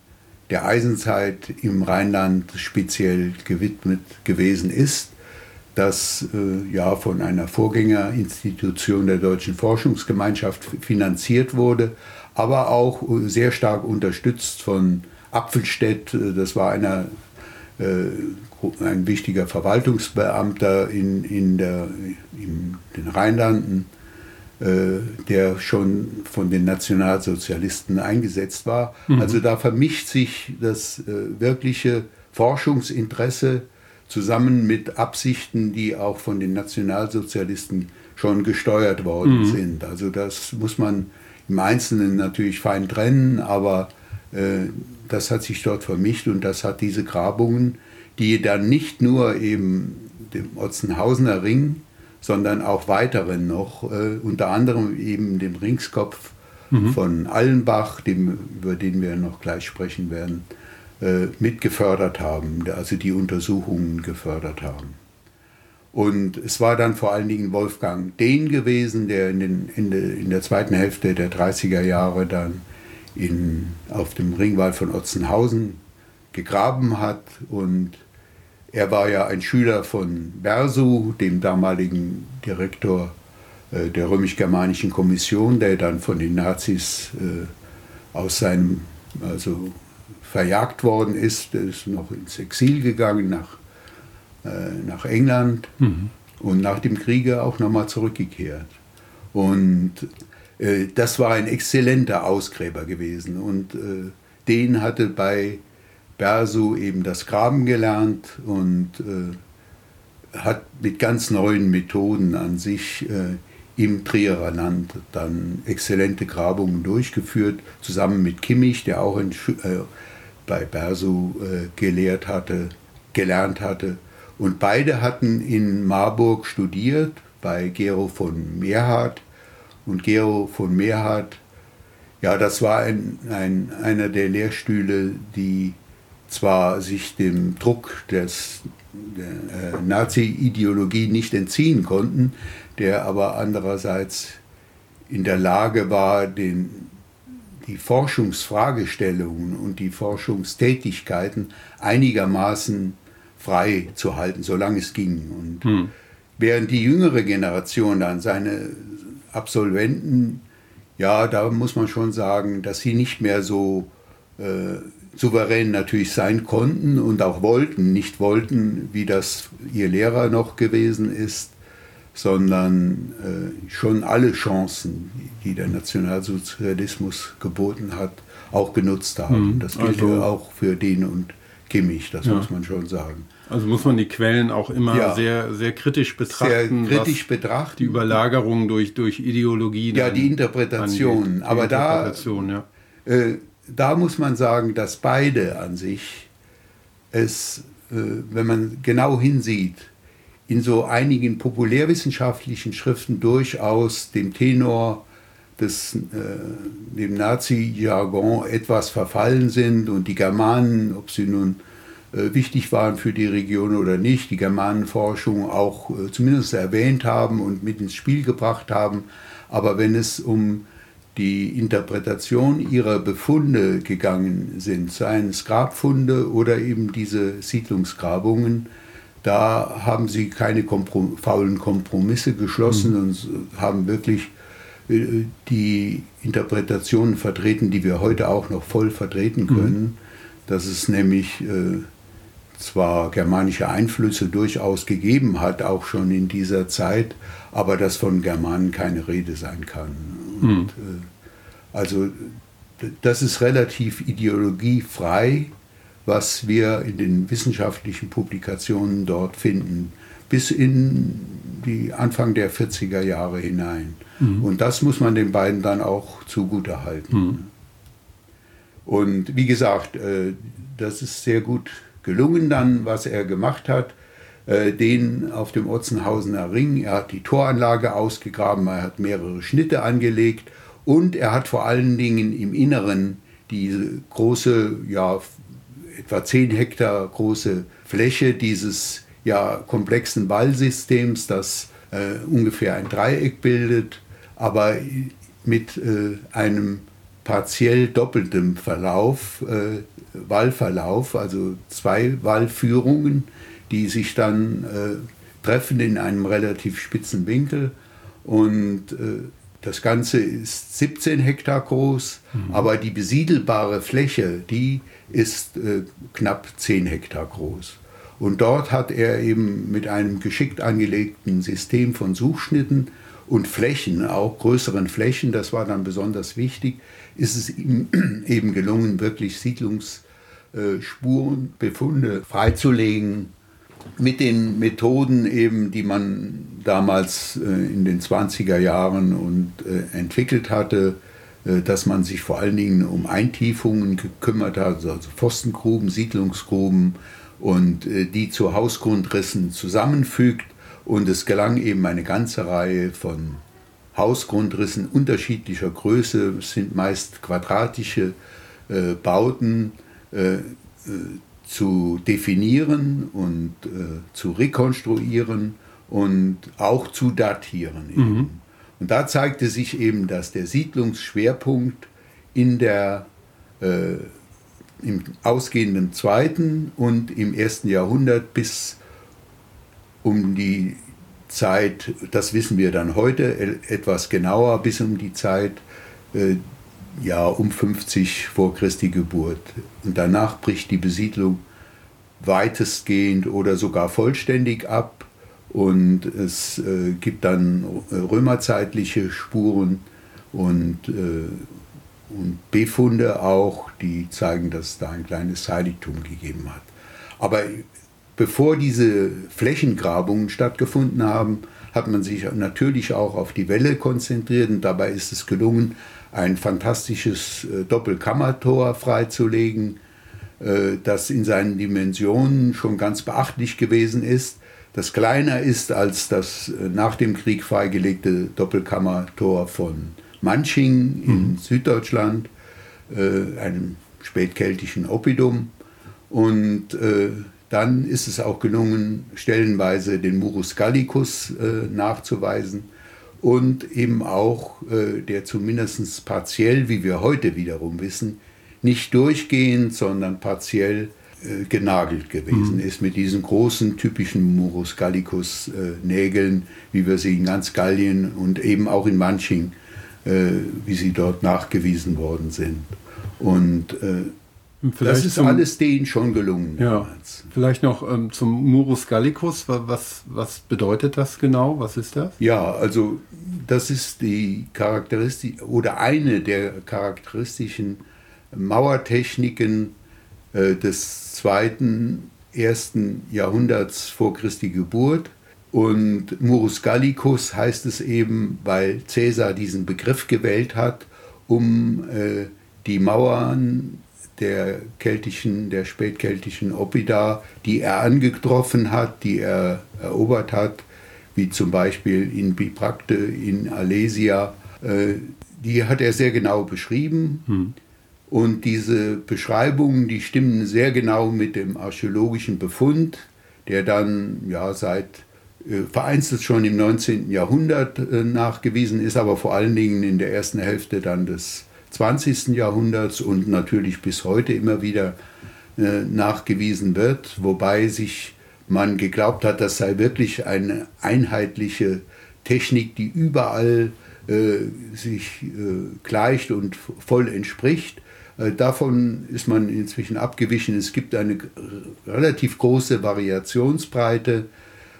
der Eisenzeit im Rheinland speziell gewidmet gewesen ist, das äh, ja von einer Vorgängerinstitution der Deutschen Forschungsgemeinschaft finanziert wurde, aber auch äh, sehr stark unterstützt von Apfelstedt, äh, das war einer, äh, ein wichtiger Verwaltungsbeamter in, in, der, in den Rheinlanden, der schon von den Nationalsozialisten eingesetzt war. Mhm. Also da vermischt sich das äh, wirkliche Forschungsinteresse zusammen mit Absichten, die auch von den Nationalsozialisten schon gesteuert worden mhm. sind. Also das muss man im Einzelnen natürlich fein trennen, aber äh, das hat sich dort vermischt und das hat diese Grabungen, die dann nicht nur eben dem Otzenhausener Ring sondern auch weiteren noch, äh, unter anderem eben dem Ringskopf mhm. von Allenbach, dem, über den wir noch gleich sprechen werden, äh, mitgefördert haben, also die Untersuchungen gefördert haben. Und es war dann vor allen Dingen Wolfgang Dehn gewesen, der in, den, in, de, in der zweiten Hälfte der 30er Jahre dann in, auf dem Ringwall von Otzenhausen gegraben hat. Und er war ja ein Schüler von Bersu, dem damaligen Direktor äh, der römisch-germanischen Kommission, der dann von den Nazis äh, aus seinem, also verjagt worden ist. Er ist noch ins Exil gegangen nach, äh, nach England mhm. und nach dem Kriege auch nochmal zurückgekehrt. Und das war ein exzellenter Ausgräber gewesen. Und den hatte bei Bersu eben das Graben gelernt und äh, hat mit ganz neuen Methoden an sich äh, im Trierer Land dann exzellente Grabungen durchgeführt, zusammen mit Kimmich, der auch in, äh, bei Bersu äh, gelehrt hatte, gelernt hatte. Und beide hatten in Marburg studiert bei Gero von Meerhardt. Und Gero von Meerhardt, ja, das war ein, ein, einer der Lehrstühle, die zwar sich dem Druck des, der äh, Nazi-Ideologie nicht entziehen konnten, der aber andererseits in der Lage war, den, die Forschungsfragestellungen und die Forschungstätigkeiten einigermaßen frei zu halten, solange es ging. Und hm. während die jüngere Generation dann seine Absolventen, ja, da muss man schon sagen, dass sie nicht mehr so äh, souverän natürlich sein konnten und auch wollten, nicht wollten, wie das ihr Lehrer noch gewesen ist, sondern äh, schon alle Chancen, die der Nationalsozialismus geboten hat, auch genutzt haben. Mhm, das gilt also, auch für den und Kimmich, das ja. muss man schon sagen. Also muss man die Quellen auch immer ja. sehr, sehr kritisch betrachten. Sehr kritisch betrachten. Die Überlagerung durch, durch Ideologie. Ja, die Interpretation. Aber Interpretation, da, ja. Äh, da muss man sagen, dass beide an sich es, äh, wenn man genau hinsieht, in so einigen populärwissenschaftlichen Schriften durchaus dem Tenor des, äh, dem Nazi-Jargon etwas verfallen sind und die Germanen, ob sie nun äh, wichtig waren für die Region oder nicht, die Germanenforschung auch äh, zumindest erwähnt haben und mit ins Spiel gebracht haben. Aber wenn es um die Interpretation ihrer Befunde gegangen sind, seien es Grabfunde oder eben diese Siedlungsgrabungen, da haben sie keine Komprom faulen Kompromisse geschlossen mhm. und haben wirklich äh, die Interpretationen vertreten, die wir heute auch noch voll vertreten mhm. können, mhm. dass es nämlich äh, zwar germanische Einflüsse durchaus gegeben hat, auch schon in dieser Zeit, aber dass von Germanen keine Rede sein kann. Und, mhm. äh, also das ist relativ ideologiefrei was wir in den wissenschaftlichen Publikationen dort finden, bis in die Anfang der 40er Jahre hinein. Mhm. Und das muss man den beiden dann auch zugute halten. Mhm. Und wie gesagt, äh, das ist sehr gut gelungen dann, was er gemacht hat. Äh, den auf dem Otzenhausener Ring, er hat die Toranlage ausgegraben, er hat mehrere Schnitte angelegt und er hat vor allen Dingen im Inneren diese große, ja, etwa 10 Hektar große Fläche dieses ja, komplexen Wallsystems, das äh, ungefähr ein Dreieck bildet, aber mit äh, einem partiell doppeltem Verlauf, äh, Wallverlauf, also zwei Wallführungen, die sich dann äh, treffen in einem relativ spitzen Winkel. Und äh, das Ganze ist 17 Hektar groß, mhm. aber die besiedelbare Fläche, die ist äh, knapp 10 Hektar groß. Und dort hat er eben mit einem geschickt angelegten System von Suchschnitten und Flächen, auch größeren Flächen, das war dann besonders wichtig, ist es ihm eben gelungen, wirklich Siedlungsspuren, Befunde freizulegen mit den Methoden eben, die man damals äh, in den 20er Jahren und äh, entwickelt hatte, äh, dass man sich vor allen Dingen um Eintiefungen gekümmert hat, also Pfostengruben, Siedlungsgruben und die zu Hausgrundrissen zusammenfügt. Und es gelang eben eine ganze Reihe von Hausgrundrissen unterschiedlicher Größe, sind meist quadratische Bauten, zu definieren und äh, zu rekonstruieren und auch zu datieren. Mhm. Und da zeigte sich eben, dass der Siedlungsschwerpunkt in der, äh, im ausgehenden zweiten und im ersten Jahrhundert bis um die Zeit, das wissen wir dann heute etwas genauer, bis um die Zeit äh, ja, um 50 vor Christi Geburt. Und danach bricht die Besiedlung weitestgehend oder sogar vollständig ab und es äh, gibt dann römerzeitliche Spuren und, äh, und Befunde auch, die zeigen, dass es da ein kleines Heiligtum gegeben hat. Aber bevor diese Flächengrabungen stattgefunden haben, hat man sich natürlich auch auf die Welle konzentriert und dabei ist es gelungen, ein fantastisches äh, Doppelkammertor freizulegen, äh, das in seinen Dimensionen schon ganz beachtlich gewesen ist, das kleiner ist als das äh, nach dem Krieg freigelegte Doppelkammertor von Manching in mhm. Süddeutschland, einem spätkeltischen Oppidum. Und dann ist es auch gelungen, stellenweise den Murus Gallicus nachzuweisen und eben auch äh, der zumindest partiell, wie wir heute wiederum wissen, nicht durchgehend, sondern partiell äh, genagelt gewesen mhm. ist mit diesen großen typischen Murus Gallicus äh, Nägeln, wie wir sie in ganz Gallien und eben auch in Manching, äh, wie sie dort nachgewiesen worden sind. Und äh, Vielleicht das ist zum, alles denen schon gelungen. Ja, vielleicht noch ähm, zum Murus Gallicus. Was, was bedeutet das genau? Was ist das? Ja, also das ist die Charakteristik oder eine der charakteristischen Mauertechniken äh, des zweiten, ersten Jahrhunderts vor Christi Geburt. Und Murus Gallicus heißt es eben, weil Caesar diesen Begriff gewählt hat, um äh, die Mauern der keltischen, der spätkeltischen Oppida, die er angetroffen hat, die er erobert hat, wie zum Beispiel in Biprakte in Alesia, äh, die hat er sehr genau beschrieben. Hm. Und diese Beschreibungen, die stimmen sehr genau mit dem archäologischen Befund, der dann ja seit äh, vereinzelt schon im 19. Jahrhundert äh, nachgewiesen ist, aber vor allen Dingen in der ersten Hälfte dann des 20. Jahrhunderts und natürlich bis heute immer wieder äh, nachgewiesen wird, wobei sich man geglaubt hat, das sei wirklich eine einheitliche Technik, die überall äh, sich äh, gleicht und voll entspricht. Äh, davon ist man inzwischen abgewichen. Es gibt eine relativ große Variationsbreite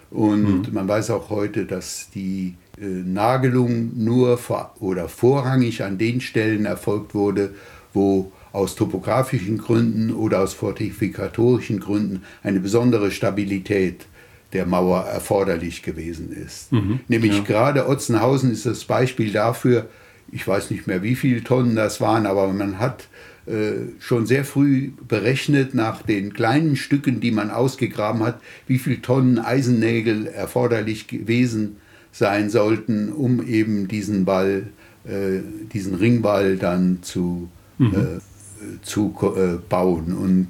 und mhm. man weiß auch heute, dass die Nagelung nur vor, oder vorrangig an den Stellen erfolgt wurde, wo aus topografischen Gründen oder aus fortifikatorischen Gründen eine besondere Stabilität der Mauer erforderlich gewesen ist. Mhm, Nämlich ja. gerade Otzenhausen ist das Beispiel dafür, ich weiß nicht mehr, wie viele Tonnen das waren, aber man hat äh, schon sehr früh berechnet nach den kleinen Stücken, die man ausgegraben hat, wie viele Tonnen Eisennägel erforderlich gewesen sein sollten, um eben diesen Ball, äh, diesen Ringball dann zu, mhm. äh, zu äh, bauen. Und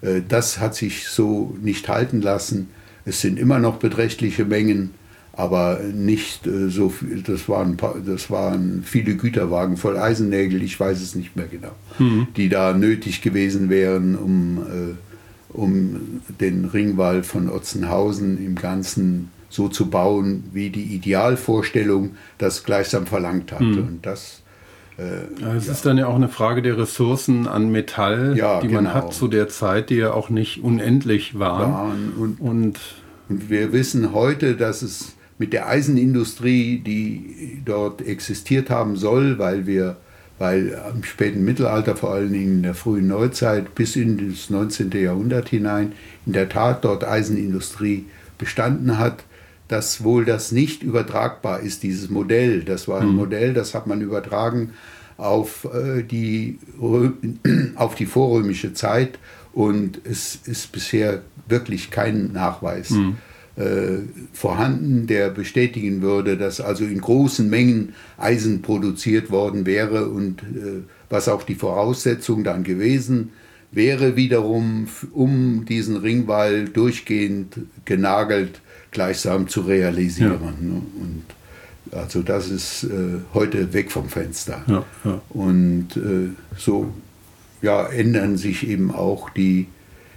äh, das hat sich so nicht halten lassen. Es sind immer noch beträchtliche Mengen, aber nicht äh, so viel. Das waren, das waren viele Güterwagen voll Eisennägel, ich weiß es nicht mehr genau, mhm. die da nötig gewesen wären, um, äh, um den Ringwall von Otzenhausen im Ganzen so zu bauen, wie die Idealvorstellung das gleichsam verlangt hatte. Mhm. Und das äh, es ja. ist dann ja auch eine Frage der Ressourcen an Metall, ja, die genau. man hat zu der Zeit, die ja auch nicht unendlich waren. waren und, und, und, wir wissen heute, dass es mit der Eisenindustrie, die dort existiert haben soll, weil wir weil im späten Mittelalter, vor allen Dingen in der frühen Neuzeit bis in das 19. Jahrhundert hinein, in der Tat dort Eisenindustrie bestanden hat, dass wohl das nicht übertragbar ist, dieses Modell. Das war ein mhm. Modell, das hat man übertragen auf, äh, die, auf die vorrömische Zeit und es ist bisher wirklich kein Nachweis mhm. äh, vorhanden, der bestätigen würde, dass also in großen Mengen Eisen produziert worden wäre und äh, was auch die Voraussetzung dann gewesen wäre wiederum, um diesen Ringwall durchgehend genagelt gleichsam zu realisieren. Ja. Ne? Und also das ist äh, heute weg vom Fenster. Ja, ja. Und äh, so ja, ändern sich eben auch die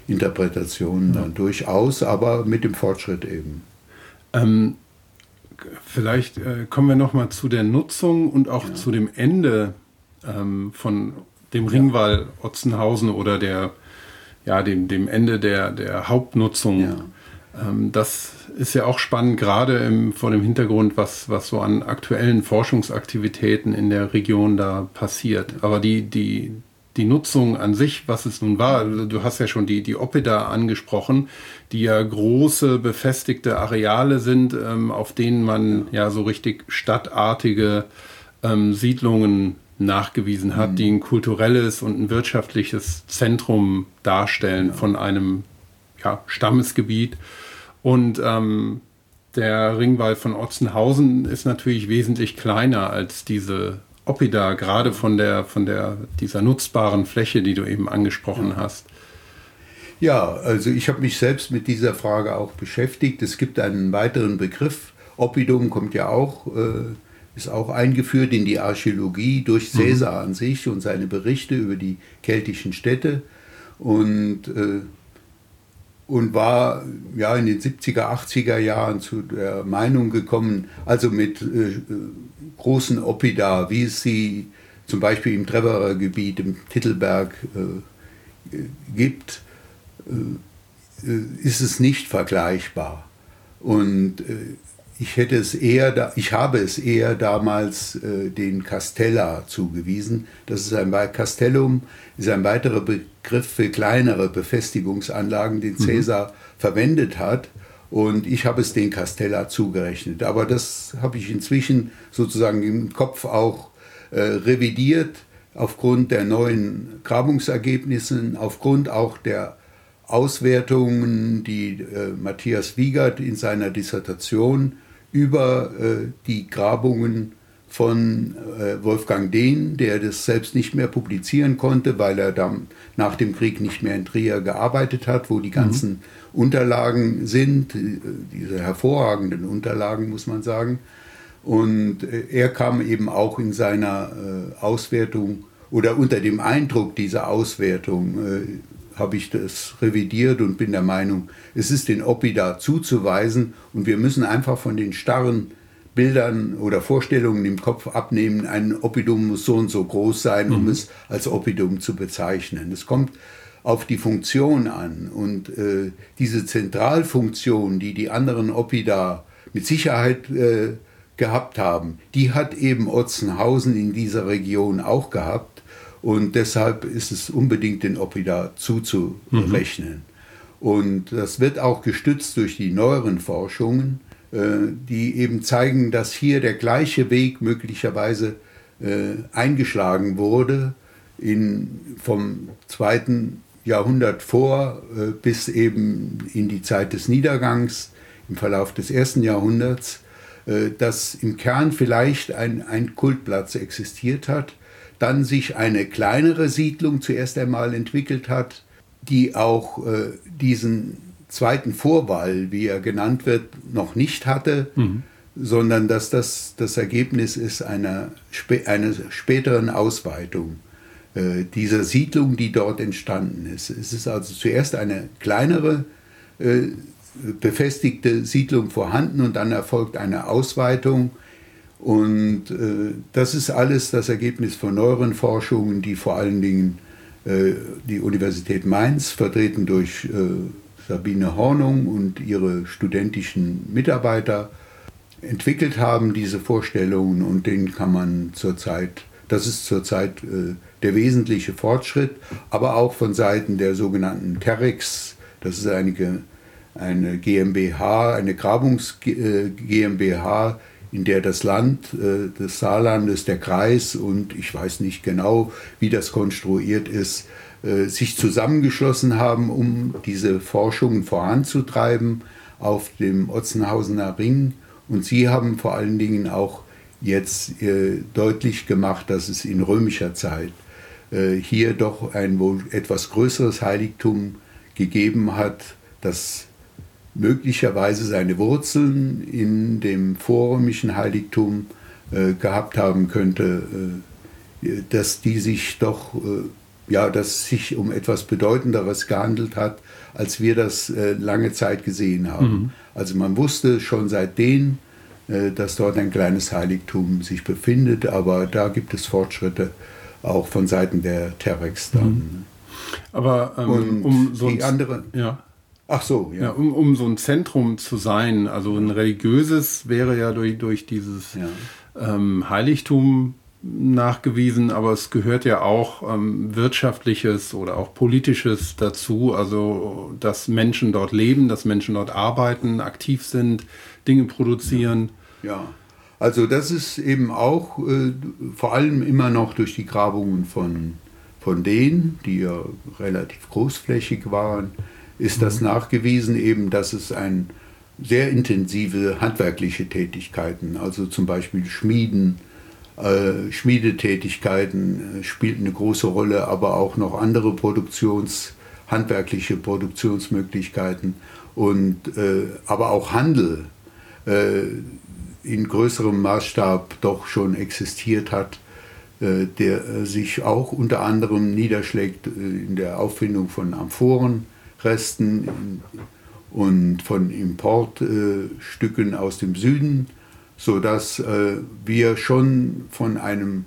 Interpretationen dann durchaus, aber mit dem Fortschritt eben. Ähm, vielleicht äh, kommen wir noch mal zu der Nutzung und auch zu dem Ende ähm, von dem Ringwall Otzenhausen oder der, ja, dem, dem Ende der, der Hauptnutzung. Ähm, das ist ja auch spannend, gerade im, vor dem Hintergrund, was, was so an aktuellen Forschungsaktivitäten in der Region da passiert. Aber die, die, die Nutzung an sich, was es nun war, du hast ja schon die, die Oppida angesprochen, die ja große befestigte Areale sind, ähm, auf denen man ja. ja so richtig stadtartige ähm, Siedlungen nachgewiesen hat, mhm. die ein kulturelles und ein wirtschaftliches Zentrum darstellen ja. von einem ja, Stammesgebiet. Und ähm, der Ringwall von Otzenhausen ist natürlich wesentlich kleiner als diese Oppida, gerade von der, von der, dieser nutzbaren Fläche, die du eben angesprochen hast. Ja, also ich habe mich selbst mit dieser Frage auch beschäftigt. Es gibt einen weiteren Begriff. Oppidum kommt ja auch äh, ist auch eingeführt in die Archäologie durch Caesar mhm. an sich und seine Berichte über die keltischen Städte und, äh, und war ja in den 70er, 80er Jahren zu der Meinung gekommen, also mit äh, großen Oppida, wie es sie zum Beispiel im Treverer Gebiet, im Titelberg äh, gibt, äh, äh, ist es nicht vergleichbar. Und äh, ich hätte es eher, da, ich habe es eher damals äh, den Castella zugewiesen. Das ist ein Castellum ist ein weiterer Begriff für kleinere Befestigungsanlagen, den mhm. Caesar mhm. verwendet hat. Und ich habe es den Castella zugerechnet. Aber das habe ich inzwischen sozusagen im Kopf auch äh, revidiert aufgrund der neuen Grabungsergebnisse, aufgrund auch der Auswertungen, die äh, Matthias Wiegert in seiner Dissertation über äh, die Grabungen von äh, Wolfgang Dehn, der das selbst nicht mehr publizieren konnte, weil er dann nach dem Krieg nicht mehr in Trier gearbeitet hat, wo die mhm. ganzen mhm. Unterlagen sind, diese hervorragenden Unterlagen, muss man sagen. Und äh, er kam eben auch in seiner äh, Auswertung oder unter dem Eindruck dieser Auswertung äh, habe ich das revidiert und bin der Meinung, es ist den Oppida zuzuweisen und wir müssen einfach von den starren Bildern oder Vorstellungen im Kopf abnehmen, ein Oppidum muss so und so groß sein, um mhm. es als Oppidum zu bezeichnen. Es kommt auf die Funktion an und äh, diese Zentralfunktion, die die anderen Oppida mit Sicherheit äh, gehabt haben, die hat eben Otzenhausen in dieser Region auch gehabt. Und deshalb ist es unbedingt den Oppida zuzurechnen. Mhm. Und das wird auch gestützt durch die neueren Forschungen, äh, die eben zeigen, dass hier der gleiche Weg möglicherweise äh, eingeschlagen wurde in, vom zweiten Jahrhundert vor äh, bis eben in die Zeit des Niedergangs im Verlauf des ersten Jahrhunderts, dass im Kern vielleicht ein, ein Kultplatz existiert hat, dann sich eine kleinere Siedlung zuerst einmal entwickelt hat, die auch äh, diesen zweiten Vorwahl, wie er genannt wird, noch nicht hatte, mhm. sondern dass das das Ergebnis ist einer, einer späteren Ausweitung äh, dieser Siedlung, die dort entstanden ist. Es ist also zuerst eine kleinere äh, befestigte Siedlung vorhanden und dann erfolgt eine Ausweitung und äh, das ist alles das Ergebnis von neueren Forschungen, die vor allen Dingen äh, die Universität Mainz, vertreten durch äh, Sabine Hornung und ihre studentischen Mitarbeiter, entwickelt haben, diese Vorstellungen. Und den kann man zurzeit, das ist zurzeit äh, der wesentliche Fortschritt, aber auch von Seiten der sogenannten Terex, das ist eine, eine GmbH, eine Grabungs GmbH, in der das Land äh, des Saarlandes, der Kreis und ich weiß nicht genau, wie das konstruiert ist, äh, sich zusammengeschlossen haben, um diese Forschungen voranzutreiben. auf dem Otzenhausener Ring. Und sie haben vor allen Dingen auch jetzt äh, deutlich gemacht, dass es in römischer Zeit äh, hier doch ein wohl etwas größeres Heiligtum gegeben hat, das möglicherweise seine Wurzeln in dem vorrömischen Heiligtum äh, gehabt haben könnte, äh, dass die sich doch, äh, ja, dass sich um etwas Bedeutenderes gehandelt hat, als wir das äh, lange Zeit gesehen haben. Mhm. Also man wusste schon seitdem, äh, dass dort ein kleines Heiligtum sich befindet, aber da gibt es Fortschritte auch von Seiten der Terex dann. Mhm. Aber ähm, um so die andere, ja. Ach so, ja. ja um, um, so ein Zentrum zu sein, also ein religiöses wäre ja durch, durch dieses ja. ähm, Heiligtum nachgewiesen, aber es gehört ja auch ähm, wirtschaftliches oder auch politisches dazu, also dass Menschen dort leben, dass Menschen dort arbeiten, aktiv sind, Dinge produzieren. Ja, ja. also das ist eben auch äh, vor allem immer noch durch die Grabungen von, von denen, die ja relativ großflächig waren, ist das mhm. nachgewiesen eben, dass es ein sehr intensive handwerkliche Tätigkeiten, also zum Beispiel Schmieden, äh, Schmiedetätigkeiten äh, spielten eine große Rolle, aber auch noch andere Produktions, handwerkliche Produktionsmöglichkeiten und äh, aber auch Handel äh, in größerem Maßstab doch schon existiert hat, der sich auch unter anderem niederschlägt in der Auffindung von Amphoren Resten und von Importstücken aus dem Süden, sodass äh, wir schon von einem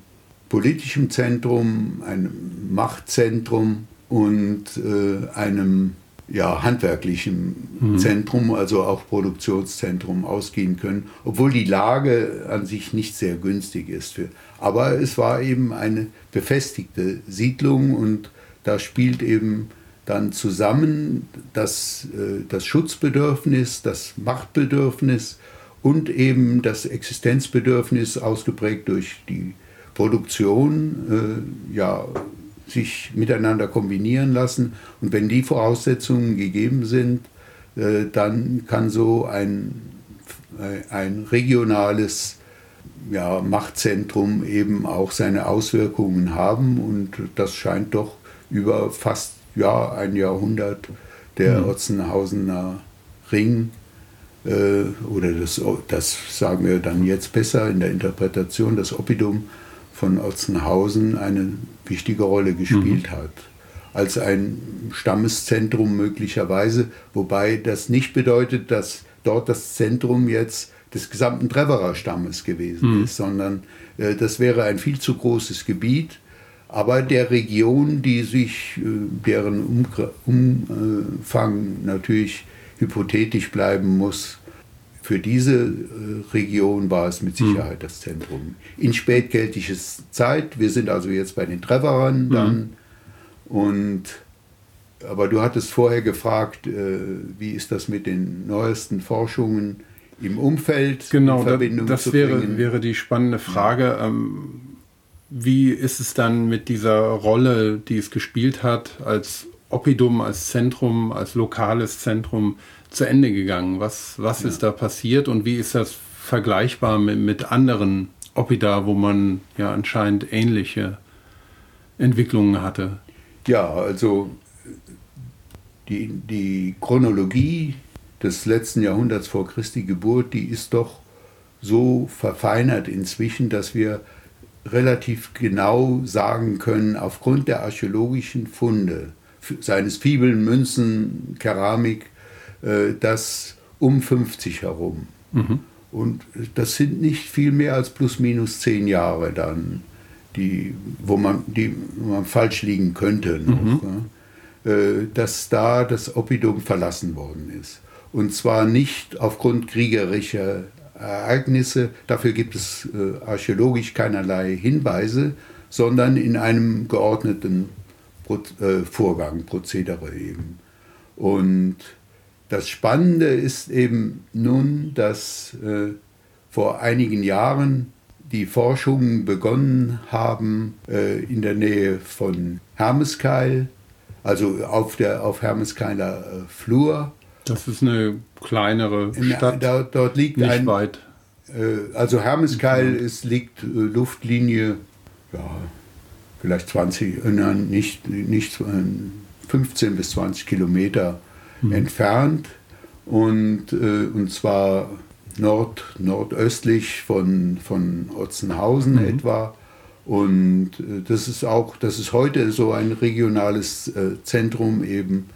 politischen Zentrum, einem Machtzentrum und äh, einem ja, handwerklichen mhm. Zentrum, also auch Produktionszentrum ausgehen können, obwohl die Lage an sich nicht sehr günstig ist. Für, aber es war eben eine befestigte Siedlung und da spielt eben dann zusammen das, äh, das Schutzbedürfnis, das Machtbedürfnis und eben das Existenzbedürfnis ausgeprägt durch die Produktion äh, ja, sich miteinander kombinieren lassen. Und wenn die Voraussetzungen gegeben sind, äh, dann kann so ein, ein regionales ja, Machtzentrum eben auch seine Auswirkungen haben. Und das scheint doch über fast ja, ein Jahrhundert der mhm. Otzenhausener Ring äh, oder das, das sagen wir dann jetzt besser in der Interpretation, das Oppidum von Otzenhausen eine wichtige Rolle gespielt mhm. hat. Als ein Stammeszentrum möglicherweise, wobei das nicht bedeutet, dass dort das Zentrum jetzt des gesamten Treverer Stammes gewesen mhm. ist, sondern äh, das wäre ein viel zu großes Gebiet aber der Region, die sich, äh, deren Umfang natürlich hypothetisch bleiben muss, für diese äh, Region war es mit Sicherheit das Zentrum. In spätkeltischer Zeit, wir sind also jetzt bei den Treverern dann, mhm. und aber du hattest vorher gefragt, äh, wie ist das mit den neuesten Forschungen im Umfeld genau, in Verbindung das, das wäre, wäre die spannende Frage. Ähm, wie ist es dann mit dieser Rolle, die es gespielt hat, als Oppidum, als Zentrum, als lokales Zentrum zu Ende gegangen? Was, was ja. ist da passiert und wie ist das vergleichbar mit, mit anderen Oppida, wo man ja anscheinend ähnliche Entwicklungen hatte? Ja, also die, die Chronologie des letzten Jahrhunderts vor Christi Geburt, die ist doch so verfeinert inzwischen, dass wir relativ genau sagen können, aufgrund der archäologischen Funde seines Fibeln, Münzen, Keramik, äh, dass um 50 herum. Mhm. Und das sind nicht viel mehr als plus minus zehn Jahre dann, die, wo, man, die, man falsch liegen könnte, noch, mhm. äh, dass da das Oppidum verlassen worden ist. Und zwar nicht aufgrund kriegerischer Ereignisse, dafür gibt es äh, archäologisch keinerlei Hinweise, sondern in einem geordneten Pro äh, Vorgang, Prozedere eben. Und das Spannende ist eben nun, dass äh, vor einigen Jahren die Forschungen begonnen haben äh, in der Nähe von Hermeskeil, also auf der auf Hermeskeiler äh, Flur Das ist eine kleinere Stadt. Da, dort liegt nicht ein, weit. Äh, also Hermeskeil ist, liegt äh, Luftlinie, ja, vielleicht 20, äh, nein, nicht, nicht 15 bis 20 Kilometer mhm. entfernt und, äh, und zwar nord, nordöstlich von, von Otzenhausen mhm. etwa. Und äh, das ist auch, das ist heute so ein regionales äh, Zentrum eben,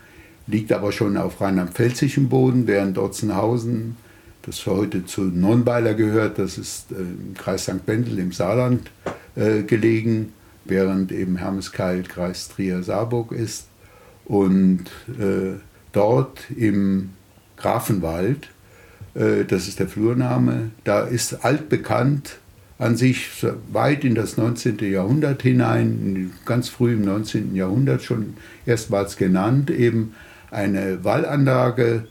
liegt aber schon auf rheinland-pfälzischem Boden, während Otzenhausen, das heute zu Nonnweiler gehört, das ist äh, im Kreis St. Wendel im Saarland äh, gelegen, während eben Hermeskeil Kreis Trier-Saarburg ist. Und äh, dort im Grafenwald, das ist der Flurname, da ist altbekannt an sich weit in das 19. Jahrhundert hinein, ganz früh im 19. Jahrhundert schon erstmals genannt, eben eine Wallanlage,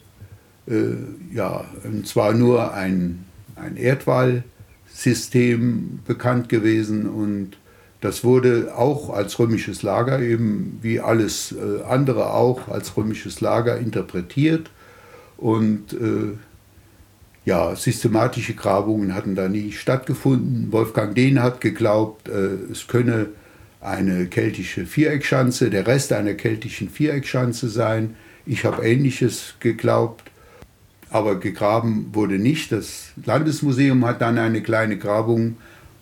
äh, ja, und zwar nur ein, ein Erdwallsystem bekannt gewesen und das wurde auch als römisches Lager, eben wie alles äh, andere auch als römisches Lager interpretiert. Und äh, ja, systematische Grabungen hatten da nie stattgefunden. Wolfgang Dehn hat geglaubt, äh, es könne eine keltische Viereckschanze, der Rest einer keltischen Viereckschanze sein. Ich habe Ähnliches geglaubt, aber gegraben wurde nicht. Das Landesmuseum hat dann eine kleine Grabung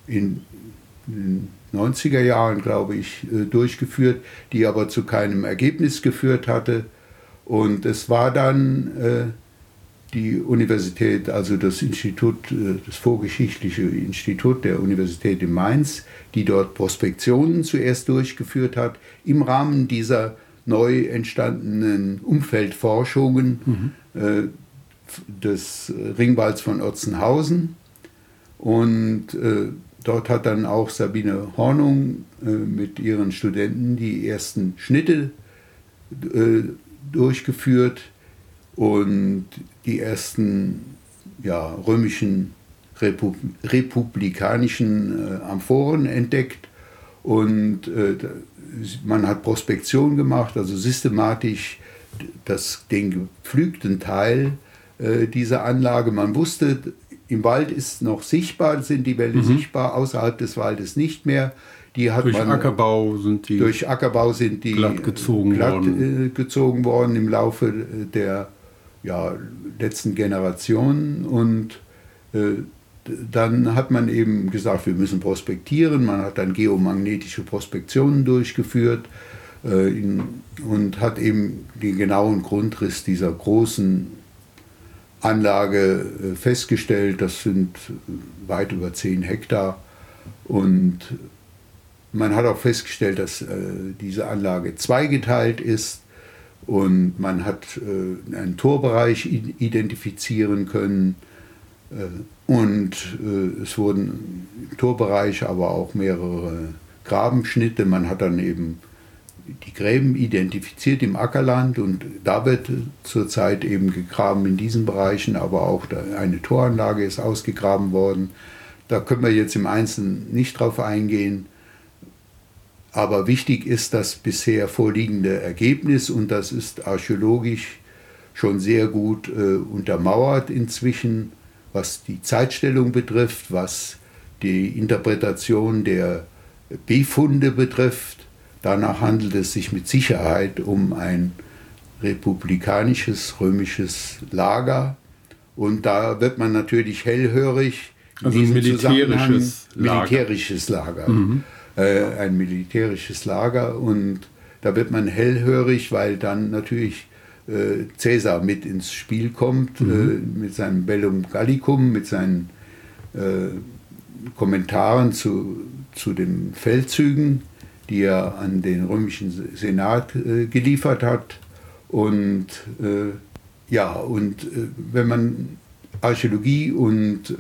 in, in 90er Jahren, glaube ich, äh, durchgeführt, die aber zu keinem Ergebnis geführt hatte. Und es war dann äh, die Universität, also das Institut, äh, das Vorgeschichtliche Institut der Universität in Mainz, die dort Prospektionen zuerst durchgeführt hat, im Rahmen dieser neu entstandenen Umfeldforschungen mhm. äh, des Ringwalds von Otzenhausen. Und äh, Dort hat dann auch Sabine Hornung äh, mit ihren Studenten die ersten Schnitte äh, durchgeführt und die ersten ja, römischen Repub republikanischen äh, Amphoren entdeckt. Und äh, man hat Prospektion gemacht, also systematisch das, den gepflügten Teil äh, dieser Anlage. Man wusste, im Wald ist noch sichtbar, sind die Wälder mhm. sichtbar, außerhalb des Waldes nicht mehr. Die hat durch man, Ackerbau sind die durch Ackerbau sind die glatt gezogen glatt, worden. Äh, gezogen worden im Laufe der ja, letzten Generationen und äh, dann hat man eben gesagt, wir müssen prospektieren. Man hat dann geomagnetische Prospektionen durchgeführt äh, in, und hat eben den genauen Grundriss dieser großen Anlage äh, festgestellt. Das sind weit über 10 Hektar. Und man hat auch festgestellt, dass äh, diese Anlage zweigeteilt ist. Und man hat äh, einen Torbereich identifizieren können. Und es wurden im Torbereich aber auch mehrere Grabenschnitte. Man hat dann eben die Gräben identifiziert im Ackerland und da wird zurzeit eben gegraben in diesen Bereichen, aber auch eine Toranlage ist ausgegraben worden. Da können wir jetzt im Einzelnen nicht drauf eingehen. Aber wichtig ist das bisher vorliegende Ergebnis und das ist archäologisch schon sehr gut äh, untermauert inzwischen, was die Zeitstellung betrifft, was die Interpretation der Befunde betrifft Danach handelt es sich mit Sicherheit um ein republikanisches römisches Lager. Und da wird man natürlich hellhörig. Also ein militärisches Lager. Militärisches Lager. Mhm. Äh, ein militärisches Lager. Und da wird man hellhörig, weil dann natürlich äh, Caesar mit ins Spiel kommt, mhm. äh, mit seinem Bellum Gallicum, mit seinen äh, Kommentaren zu, zu den Feldzügen die er an den römischen Senat äh, geliefert hat. Und ja, und wenn man Archäologie und,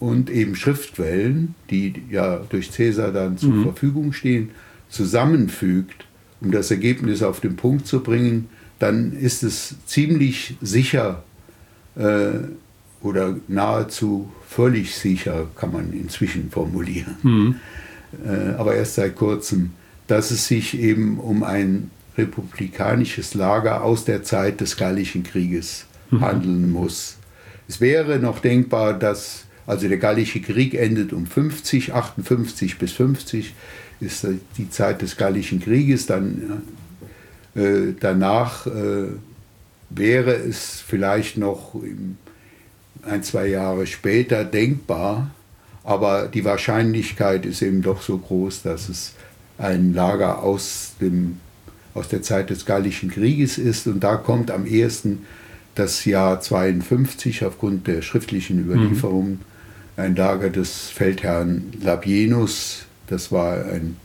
und eben Schriftquellen, die ja durch Caesar dann zur mhm. Verfügung stehen, zusammenfügt, um das Ergebnis auf den Punkt zu bringen, dann ist es ziemlich sicher äh, oder nahezu völlig sicher, kann man inzwischen formulieren. Mhm. Äh, aber erst seit kurzem, dass es sich eben um ein republikanisches Lager aus der Zeit des Gallischen Krieges mhm. handeln muss. Es wäre noch denkbar, dass also der Gallische Krieg endet um 50, 58 bis 50 ist die Zeit des Gallischen Krieges. Dann äh, danach äh, wäre es vielleicht noch ein, zwei Jahre später denkbar, aber die Wahrscheinlichkeit ist eben doch so groß, dass es ein Lager aus, dem, aus der Zeit des Gallischen Krieges ist. Und da kommt am ehesten das Jahr 52 aufgrund der schriftlichen Überlieferung mhm. ein Lager des Feldherrn Labienus. Das war ein,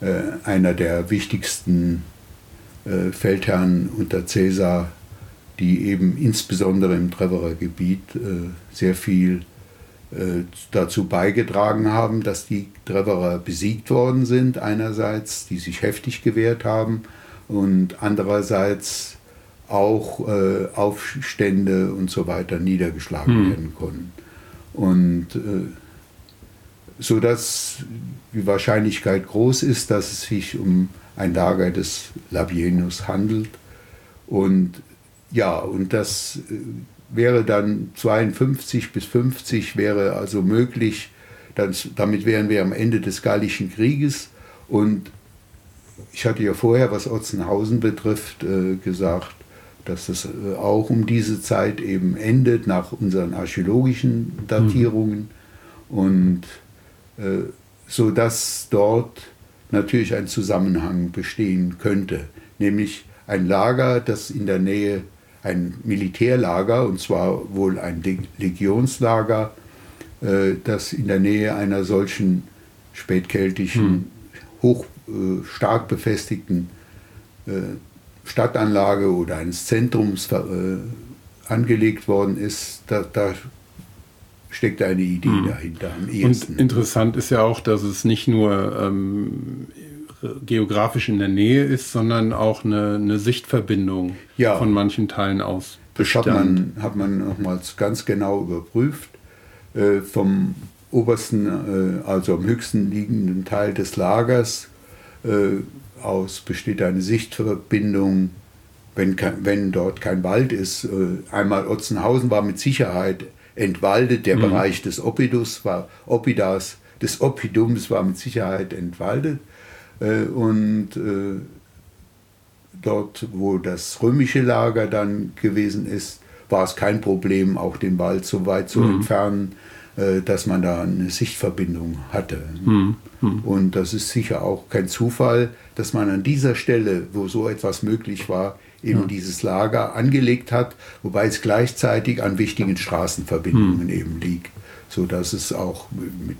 äh, einer der wichtigsten äh, Feldherren unter Caesar, die eben insbesondere im Treverer Gebiet äh, sehr viel äh, dazu beigetragen haben, dass die Treverer besiegt worden sind, einerseits, die sich heftig gewehrt haben und andererseits auch äh, Aufstände und so weiter niedergeschlagen hm. werden konnten. Und äh, so dass die Wahrscheinlichkeit groß ist, dass es sich um ein Lager des Labienus handelt. Und ja, und das äh, wäre dann 52 bis 50 wäre also möglich. Dann, damit wären wir am Ende des Gallischen Krieges. Und ich hatte ja vorher, was Otzenhausen betrifft, äh, gesagt, dass es äh, auch um diese Zeit eben endet, nach unseren archäologischen Datierungen. Mhm. Und äh, so dass dort natürlich ein Zusammenhang bestehen könnte, nämlich ein Lager, das in der Nähe ein Militärlager, und zwar wohl ein Legionslager, äh, das in der Nähe einer solchen spätkeltischen, hm. hoch äh, stark befestigten äh, Stadtanlage oder eines Zentrums angelegt worden ist, da, da steckt eine Idee hm. dahinter am ehesten. Und interessant ist ja auch, dass es nicht nur ähm, geografisch in der Nähe ist, sondern auch eine, eine Sichtverbindung ja. von manchen Teilen aus. Das hat man, hat man nochmals ganz genau überprüft. Äh, vom obersten, äh, also am höchsten liegenden Teil des Lagers äh, aus besteht eine Sichtverbindung, wenn, wenn dort kein Wald ist. Äh, einmal Otzenhausen war mit Sicherheit entwaldet, der mhm. Bereich des Opidus war, Opidas, des Oppidums war mit Sicherheit entwaldet. Äh, und äh, dort, wo das römische Lager dann gewesen ist, war es kein Problem, auch den Wald so weit zu mhm. entfernen, äh, dass man da eine Sichtverbindung hatte. Mhm. Mhm. Und das ist sicher auch kein Zufall, dass man an dieser Stelle, wo so etwas möglich war, eben ja. dieses Lager angelegt hat, wobei es gleichzeitig an wichtigen Straßenverbindungen mhm. eben liegt, sodass es auch mit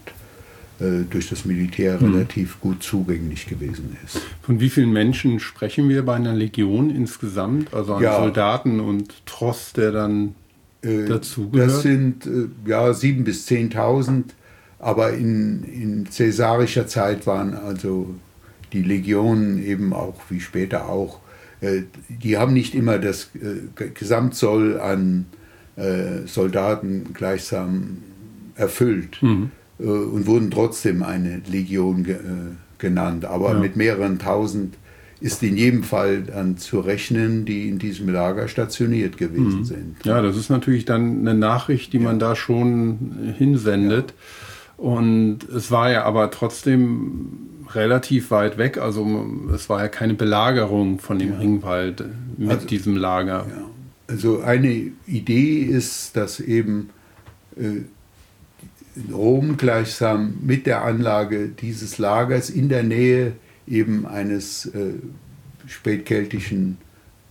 äh, durch das Militär mhm. relativ gut zugänglich gewesen ist. Von wie vielen Menschen sprechen wir bei einer Legion insgesamt? Also an ja. Soldaten und Tross, der dann äh, dazu gehört? Das sind äh, ja sieben bis 10.000, aber in, in cäsarischer Zeit waren also die Legionen eben auch, wie später auch, die haben nicht immer das äh, Gesamtsoll an äh, Soldaten gleichsam erfüllt. Mhm äh, und wurden trotzdem eine Legion ge, äh, genannt. Aber ja. mit mehreren tausend ist in jedem Fall dann zu rechnen, die in diesem Lager stationiert gewesen mhm. sind. Ja, das ist natürlich dann eine Nachricht, die ja. man da schon hinsendet. Ja. Und es war ja aber trotzdem relativ weit weg. Also es war ja keine Belagerung von dem ja. Ringwald mit also, diesem Lager. Ja. Also eine Idee ist, dass eben äh, Rom gleichsam mit der Anlage dieses Lagers in der Nähe eben eines äh, spätkeltischen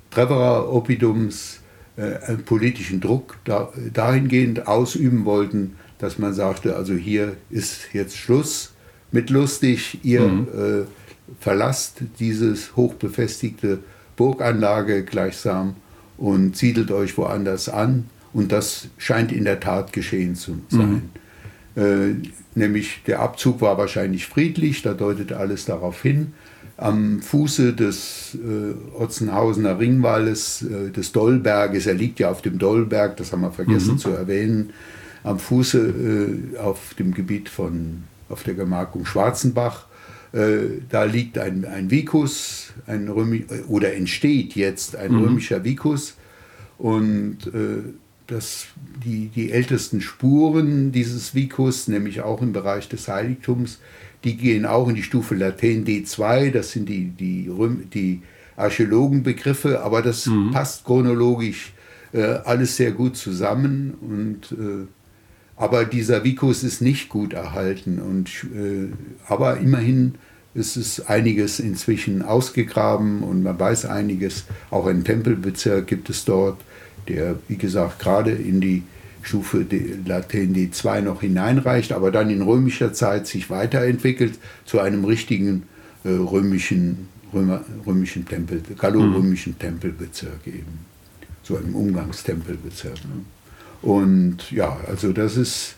Treverer-Oppidums äh, einen politischen Druck da, dahingehend ausüben wollten, dass man sagte, also hier ist jetzt Schluss mit lustig, ihr mhm. äh, verlasst dieses hochbefestigte Burganlage gleichsam und siedelt euch woanders an. Und das scheint in der Tat geschehen zu sein. Mhm. Äh, nämlich der Abzug war wahrscheinlich friedlich, da deutete alles darauf hin. Am Fuße des äh, Otzenhausener Ringwalles, äh, des Dollberges, er liegt ja auf dem Dollberg, das haben wir vergessen mhm. zu erwähnen, am Fuße äh, auf dem Gebiet von, auf der Gemarkung Schwarzenbach, Äh, da liegt ein, ein Vicus, ein Römi oder entsteht jetzt ein mhm. römischer Vicus. Und äh, das, die, die ältesten Spuren dieses Vicus, nämlich auch im Bereich des Heiligtums, die gehen auch in die Stufe Latein D2, das sind die, die, Röm, die Archäologenbegriffe, aber das mhm. passt chronologisch äh, alles sehr gut zusammen. Und, äh, aber dieser Vicus ist nicht gut erhalten. Und, äh, aber immerhin ist es einiges inzwischen ausgegraben und man weiß einiges. Auch ein Tempelbezirk gibt es dort, der, wie gesagt, gerade in die Stufe Latein D2 noch hineinreicht, aber dann in römischer Zeit sich weiterentwickelt zu einem richtigen äh, römischen, Römer, römischen Tempel, gallo-römischen mhm. Tempelbezirk eben. So einem Umgangstempelbezirk. Ne? Und ja, also das ist,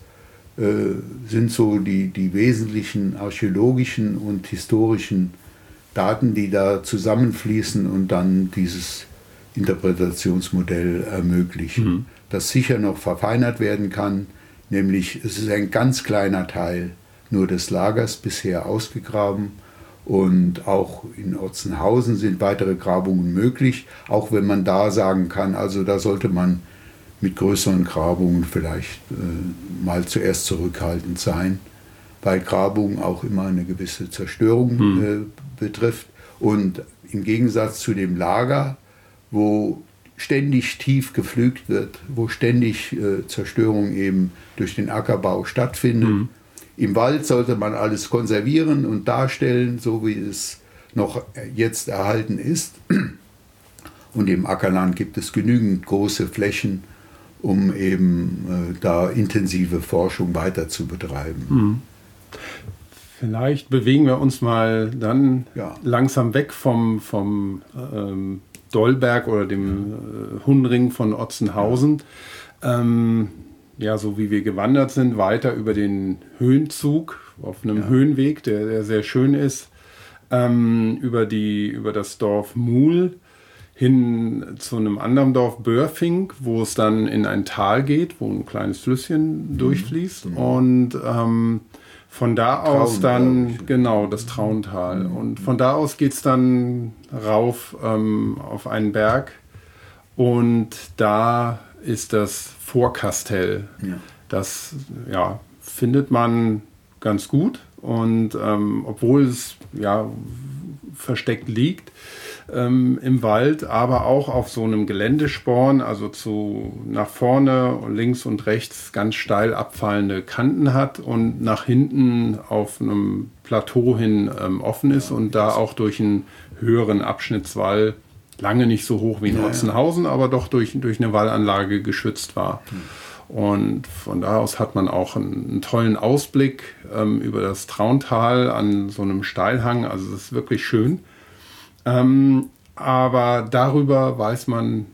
äh, sind so die, die wesentlichen archäologischen und historischen Daten, die da zusammenfließen und dann dieses Interpretationsmodell ermöglichen. Mhm das sicher noch verfeinert werden kann, nämlich es ist ein ganz kleiner Teil nur des Lagers bisher ausgegraben und auch in Otzenhausen sind weitere Grabungen möglich, auch wenn man da sagen kann, also da sollte man mit größeren Grabungen vielleicht äh, mal zuerst zurückhaltend sein, weil Grabungen auch immer eine gewisse Zerstörung hm. äh, betrifft. Und im Gegensatz zu dem Lager, wo ständig tief gepflügt wird, wo ständig äh, Zerstörung eben durch den Ackerbau stattfindet. Mhm. Im Wald sollte man alles konservieren und darstellen, so wie es noch jetzt erhalten ist. Und im Ackerland gibt es genügend große Flächen, um eben äh, da intensive Forschung weiter zu betreiben. Mhm. Vielleicht bewegen wir uns mal dann ja. langsam weg vom, vom ähm, Dollberg oder dem äh, Hundring von Otzenhausen. Ähm, ja, so wie wir gewandert sind, weiter über den Höhenzug auf einem ja. Höhenweg, der, der, sehr schön ist, ähm, über, die, über das Dorf Muhl hin zu einem anderen Dorf Börfing, wo es dann in ein Tal geht, wo ein kleines Flüsschen mhm. durchfließt. Mhm. Und ähm, von da aus dann, genau, das Trauntal. Mhm. Und von da aus geht es dann rauf ähm, auf einen Berg. Und da ist das Vorkastell. Ja. Das ja, findet man ganz gut. Und ähm, obwohl es ja versteckt liegt, ähm, im Wald, aber auch auf so einem Geländesporn, also zu nach vorne und links und rechts ganz steil abfallende Kanten hat und nach hinten auf einem Plateau hin ähm, offen ist ja, und da auch durch einen höheren Abschnittswall lange nicht so hoch wie in ja, Otzenhausen, ja. aber doch durch, durch eine Wallanlage geschützt war. Mhm. Und von da aus hat man auch einen, einen tollen Ausblick ähm, über das Trauntal an so einem Steilhang. Also es ist wirklich schön. Ähm, aber darüber weiß man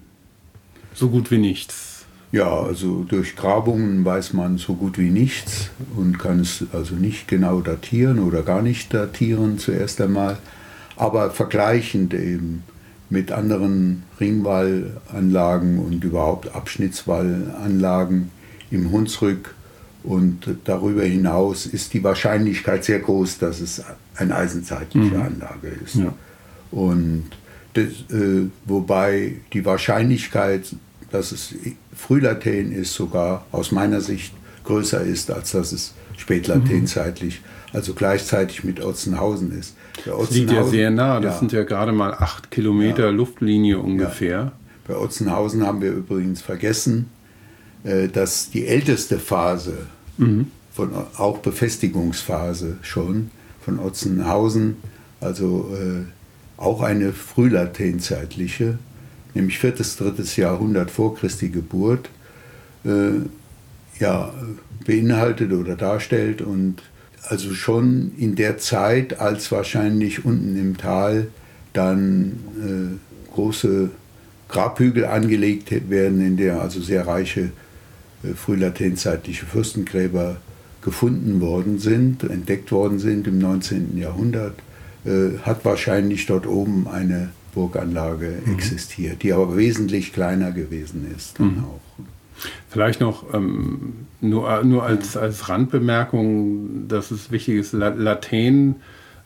so gut wie nichts. Ja, also durch Grabungen weiß man so gut wie nichts und kann es also nicht genau datieren oder gar nicht datieren zuerst einmal, aber vergleichend eben mit anderen Ringwallanlagen und überhaupt Abschnittswallanlagen im Hunsrück und darüber hinaus ist die Wahrscheinlichkeit sehr groß, dass es eine eisenzeitliche mhm. Anlage ist. Ja. Und das, äh, wobei die Wahrscheinlichkeit, dass es Frühlatein ist, sogar aus meiner Sicht größer ist, als dass es Spätlatein mhm. zeitlich, also gleichzeitig mit Otzenhausen ist. Das liegt ja sehr nah, das ja. sind ja gerade mal acht Kilometer ja. Luftlinie ungefähr. Ja. Bei Otzenhausen haben wir übrigens vergessen, äh, dass die älteste Phase, mhm. von, auch Befestigungsphase schon, von Otzenhausen, also äh, auch eine frühlateinzeitliche, nämlich 4. 3. Jahrhundert vor Christi Geburt, äh, ja, beinhaltet oder darstellt und also schon in der Zeit, als wahrscheinlich unten im Tal dann äh, große Grabhügel angelegt werden, in der also sehr reiche äh, frühlateinzeitliche Fürstengräber gefunden worden sind, entdeckt worden sind im 19. Jahrhundert äh, hat wahrscheinlich dort oben eine Burganlage mhm. existiert, die aber wesentlich kleiner gewesen ist. Mhm. Vielleicht noch ähm, nur, nur als, als Randbemerkung, dass es wichtig ist, Latein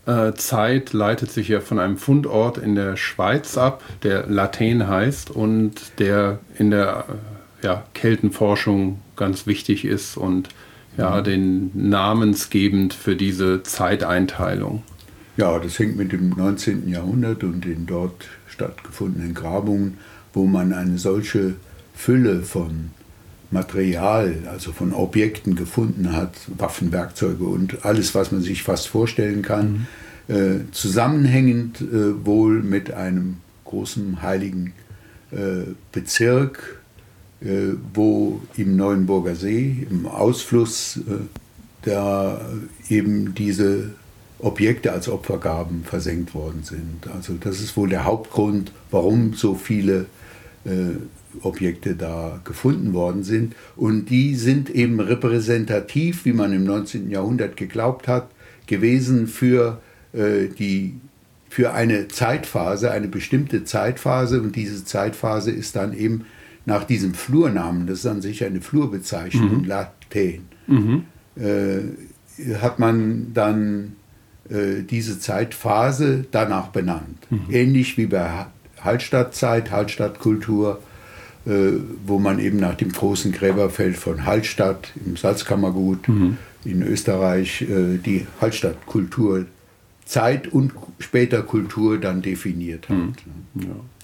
äh, Zeit leitet sich ja von einem Fundort in der Schweiz ab, der Latein heißt und der in der äh, ja, Keltenforschung ganz wichtig ist und ja, mhm. den namensgebend für diese Zeiteinteilung. Ja, das hängt mit dem 19. Jahrhundert und den dort stattgefundenen Grabungen, wo man eine solche Fülle von Material, also von Objekten gefunden hat, Waffenwerkzeuge und alles, was man sich fast vorstellen kann, mhm. äh, zusammenhängend äh, wohl mit einem großen heiligen äh, Bezirk, äh, wo im Neuenburger See, im Ausfluss, äh, da eben diese Objekte als Opfergaben versenkt worden sind. Also das ist wohl der Hauptgrund, warum so viele äh, Objekte da gefunden worden sind. Und die sind eben repräsentativ, wie man im 19. Jahrhundert geglaubt hat, gewesen für, äh, die, für eine Zeitphase, eine bestimmte Zeitphase. Und diese Zeitphase ist dann eben nach diesem Flurnamen, das ist an sich eine Flurbezeichnung, mhm. Latein, mhm. Äh, hat man dann diese Zeitphase danach benannt. Mhm. Ähnlich wie bei Hallstattzeit, Hallstattkultur, äh, wo man eben nach dem großen Gräberfeld von Hallstatt im Salzkammergut mhm. in Österreich äh, die Hallstattkultur Zeit und später Kultur dann definiert hat. Mhm.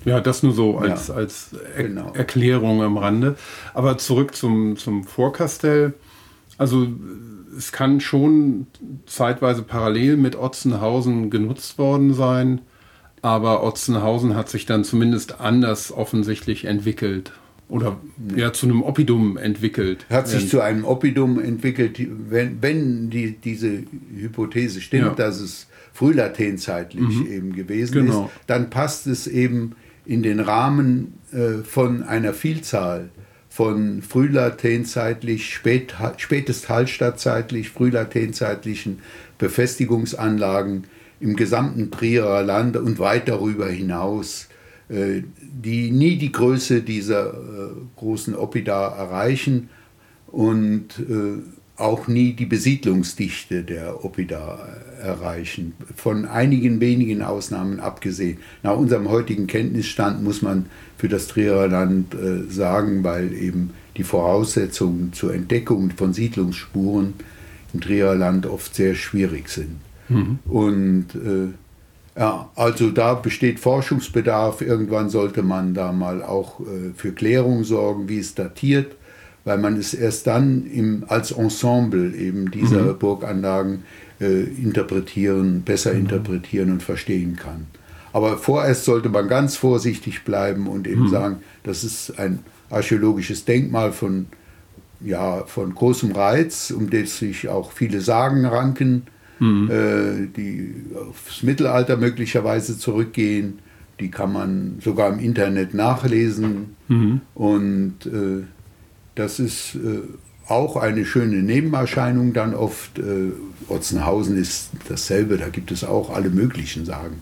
Ja. ja. das nur so als, ja, als er genau. Erklärung am Rande. Aber zurück zum, zum Vorkastell. Also es kann schon zeitweise parallel mit Otzenhausen genutzt worden sein. Aber Otzenhausen hat sich dann zumindest anders offensichtlich entwickelt. Oder ja, zu einem Oppidum entwickelt. Hat sich zu einem Oppidum entwickelt, wenn, wenn die, diese Hypothese stimmt, ja. dass es frühlateinzeitlich mhm. eben gewesen genau. ist, dann passt es eben in den Rahmen äh, von einer Vielzahl von frühlateinzeitlich, spät, spätest Hallstattzeitlich, frühlateinzeitlichen Befestigungsanlagen im gesamten Trierer Land und weit darüber hinaus, äh, die nie die Größe dieser äh, großen Oppida erreichen. Und äh, auch nie die Besiedlungsdichte der Oppida erreichen. Von einigen wenigen Ausnahmen abgesehen. Nach unserem heutigen Kenntnisstand muss man für das Trierer Land sagen, weil eben die Voraussetzungen zur Entdeckung von Siedlungsspuren im Trierer Land oft sehr schwierig sind. Mhm. Und äh, ja, also da besteht Forschungsbedarf. Irgendwann sollte man da mal auch äh, für Klärung sorgen, wie es datiert, weil man es erst dann im, als Ensemble eben dieser mhm. Burganlagen äh, interpretieren, besser mhm. interpretieren und verstehen kann. Aber vorerst sollte man ganz vorsichtig bleiben und eben mhm. sagen, das ist ein archäologisches Denkmal von, ja, von großem Reiz, um das sich auch viele Sagen ranken mhm. äh, die aufs Mittelalter möglicherweise zurückgehen. Die kann man sogar im Internet nachlesen. Mhm. Und äh, das ist äh, auch eine schöne Nebenerscheinung dann oft. Äh, Otzenhausen ist dasselbe, da gibt es auch alle möglichen Sagen.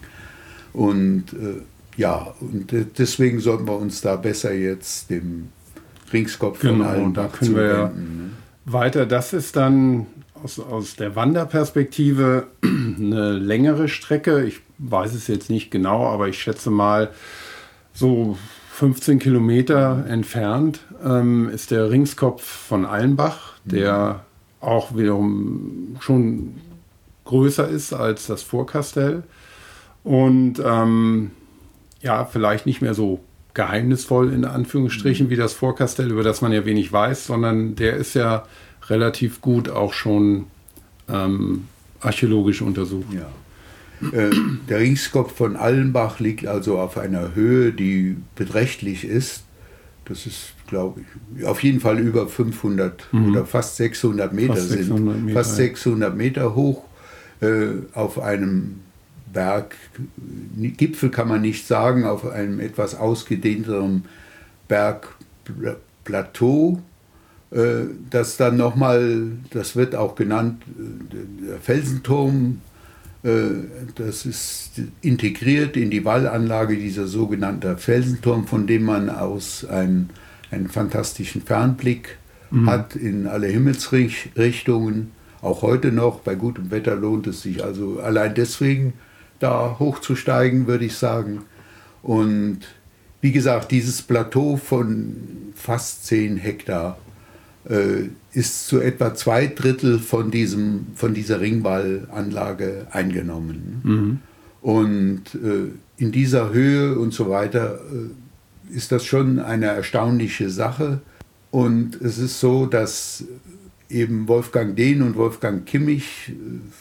Und äh, ja, und deswegen sollten wir uns da besser jetzt dem Ringskopf genau, von Allenbach da können wir ja ne? weiter. Das ist dann aus, aus der Wanderperspektive eine längere Strecke. Ich weiß es jetzt nicht genau, aber ich schätze mal so 15 Kilometer entfernt ähm, ist der Ringskopf von Allenbach, der auch wiederum schon größer ist als das Vorkastell und ähm, ja, vielleicht nicht mehr so geheimnisvoll in Anführungsstrichen wie das Vorkastell, über das man ja wenig weiß, sondern der ist ja relativ gut auch schon ähm, archäologisch untersucht. Ja. Äh, der Ringskopf von Allenbach liegt also auf einer Höhe, die beträchtlich ist. Das ist, glaube ich, auf jeden Fall über 500 mhm. oder fast 600 Meter fast 600 sind. Meter, fast 600 Meter hoch äh, auf einem Berg. Gipfel kann man nicht sagen, auf einem etwas ausgedehnteren Bergplateau äh, das dann nochmal, das wird auch genannt, äh, der Felsenturm, das ist integriert in die Wallanlage dieser sogenannte Felsenturm, von dem man aus einen, einen fantastischen Fernblick mhm. hat in alle Himmelsrichtungen. auch heute noch. Bei gutem Wetter lohnt es sich also allein deswegen da hochzusteigen, würde ich sagen. Und wie gesagt, dieses Plateau von fast 10 Hektar äh, ist zu etwa zwei Drittel von, diesem, von dieser Ringwallanlage eingenommen. Mhm. Und äh, in dieser Höhe und so weiter äh, ist das schon eine erstaunliche Sache. Und es ist so, dass eben Wolfgang Dehn und Wolfgang Kimmich äh,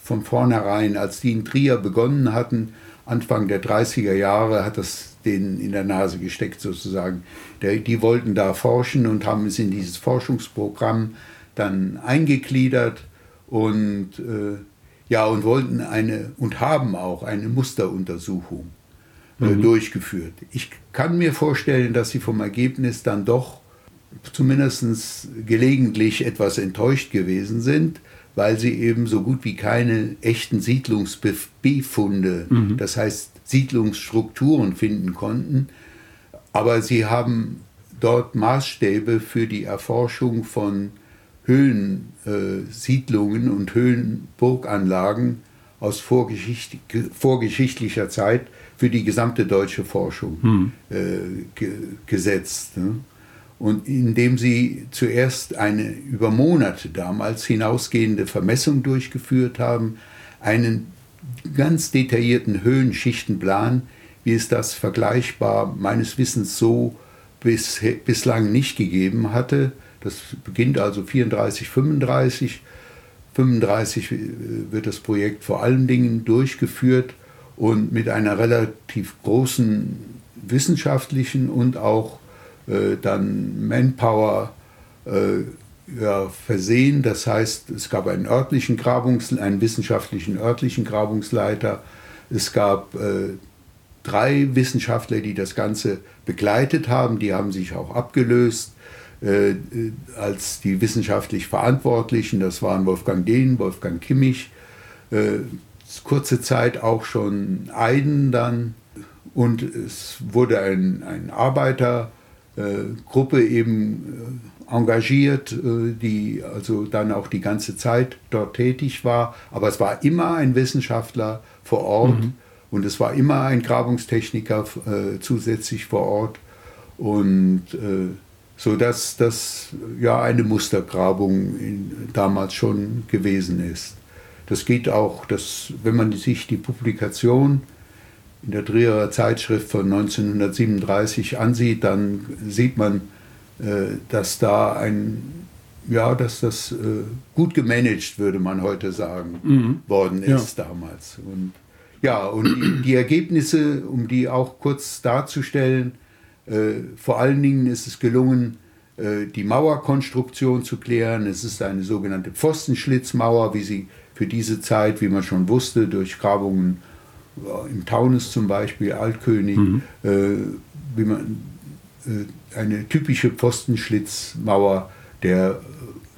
von vornherein, als die in Trier begonnen hatten, Anfang der 30er Jahre, hat das denen in der Nase gesteckt sozusagen. Die wollten da forschen und haben es in dieses Forschungsprogramm dann eingegliedert und äh, ja und wollten eine und haben auch eine Musteruntersuchung äh, mhm. durchgeführt. Ich kann mir vorstellen, dass sie vom Ergebnis dann doch zumindest gelegentlich etwas enttäuscht gewesen sind, weil sie eben so gut wie keine echten Siedlungsbefunde, mhm. das heißt Siedlungsstrukturen finden konnten. Aber sie haben dort Maßstäbe für die Erforschung von Höhlensiedlungen äh, und Höhlenburganlagen aus vorgeschicht vorgeschichtlicher Zeit für die gesamte deutsche Forschung hm. äh, ge gesetzt. Ne? Und indem sie zuerst eine über Monate damals hinausgehende Vermessung durchgeführt haben, einen ganz detaillierten Höhenschichtenplan, wie es das vergleichbar meines Wissens so bis, bislang nicht gegeben hatte. Das beginnt also 34, 35. 35 wird das Projekt vor allen Dingen durchgeführt und mit einer relativ großen wissenschaftlichen und auch äh, dann Manpower äh, ja, versehen. Das heißt, es gab einen örtlichen Grabungs einen wissenschaftlichen örtlichen Grabungsleiter. Es gab äh, drei Wissenschaftler, die das Ganze begleitet haben. Die haben sich auch abgelöst äh, als die wissenschaftlich Verantwortlichen. Das waren Wolfgang Dehn, Wolfgang Kimmich, äh, kurze Zeit auch schon Eiden dann. Und es wurde ein, ein Arbeitergruppe eben äh, engagiert, äh, die also dann auch die ganze Zeit dort tätig war. Aber es war immer ein Wissenschaftler vor Ort mhm. und es war immer ein Grabungstechniker äh, zusätzlich vor Ort. Und äh, so dass das ja eine Mustergrabung in, damals schon gewesen ist. Das geht auch, dass, wenn man sich die Publikation in der Trierer Zeitschrift von 1937 ansieht, dann sieht man, äh, dass da ein, ja, dass das äh, gut gemanagt, würde man heute sagen, mhm. worden ist ja. damals. Und ja, und die, Ergebnisse, um die auch kurz darzustellen, äh, vor allen Dingen ist es gelungen, die Mauerkonstruktion zu klären. Es ist eine sogenannte Pfostenschlitzmauer, wie sie für diese Zeit, wie man schon wusste, durch Grabungen im Taunus zum Beispiel, Altkönig, mhm. wie man eine typische Pfostenschlitzmauer der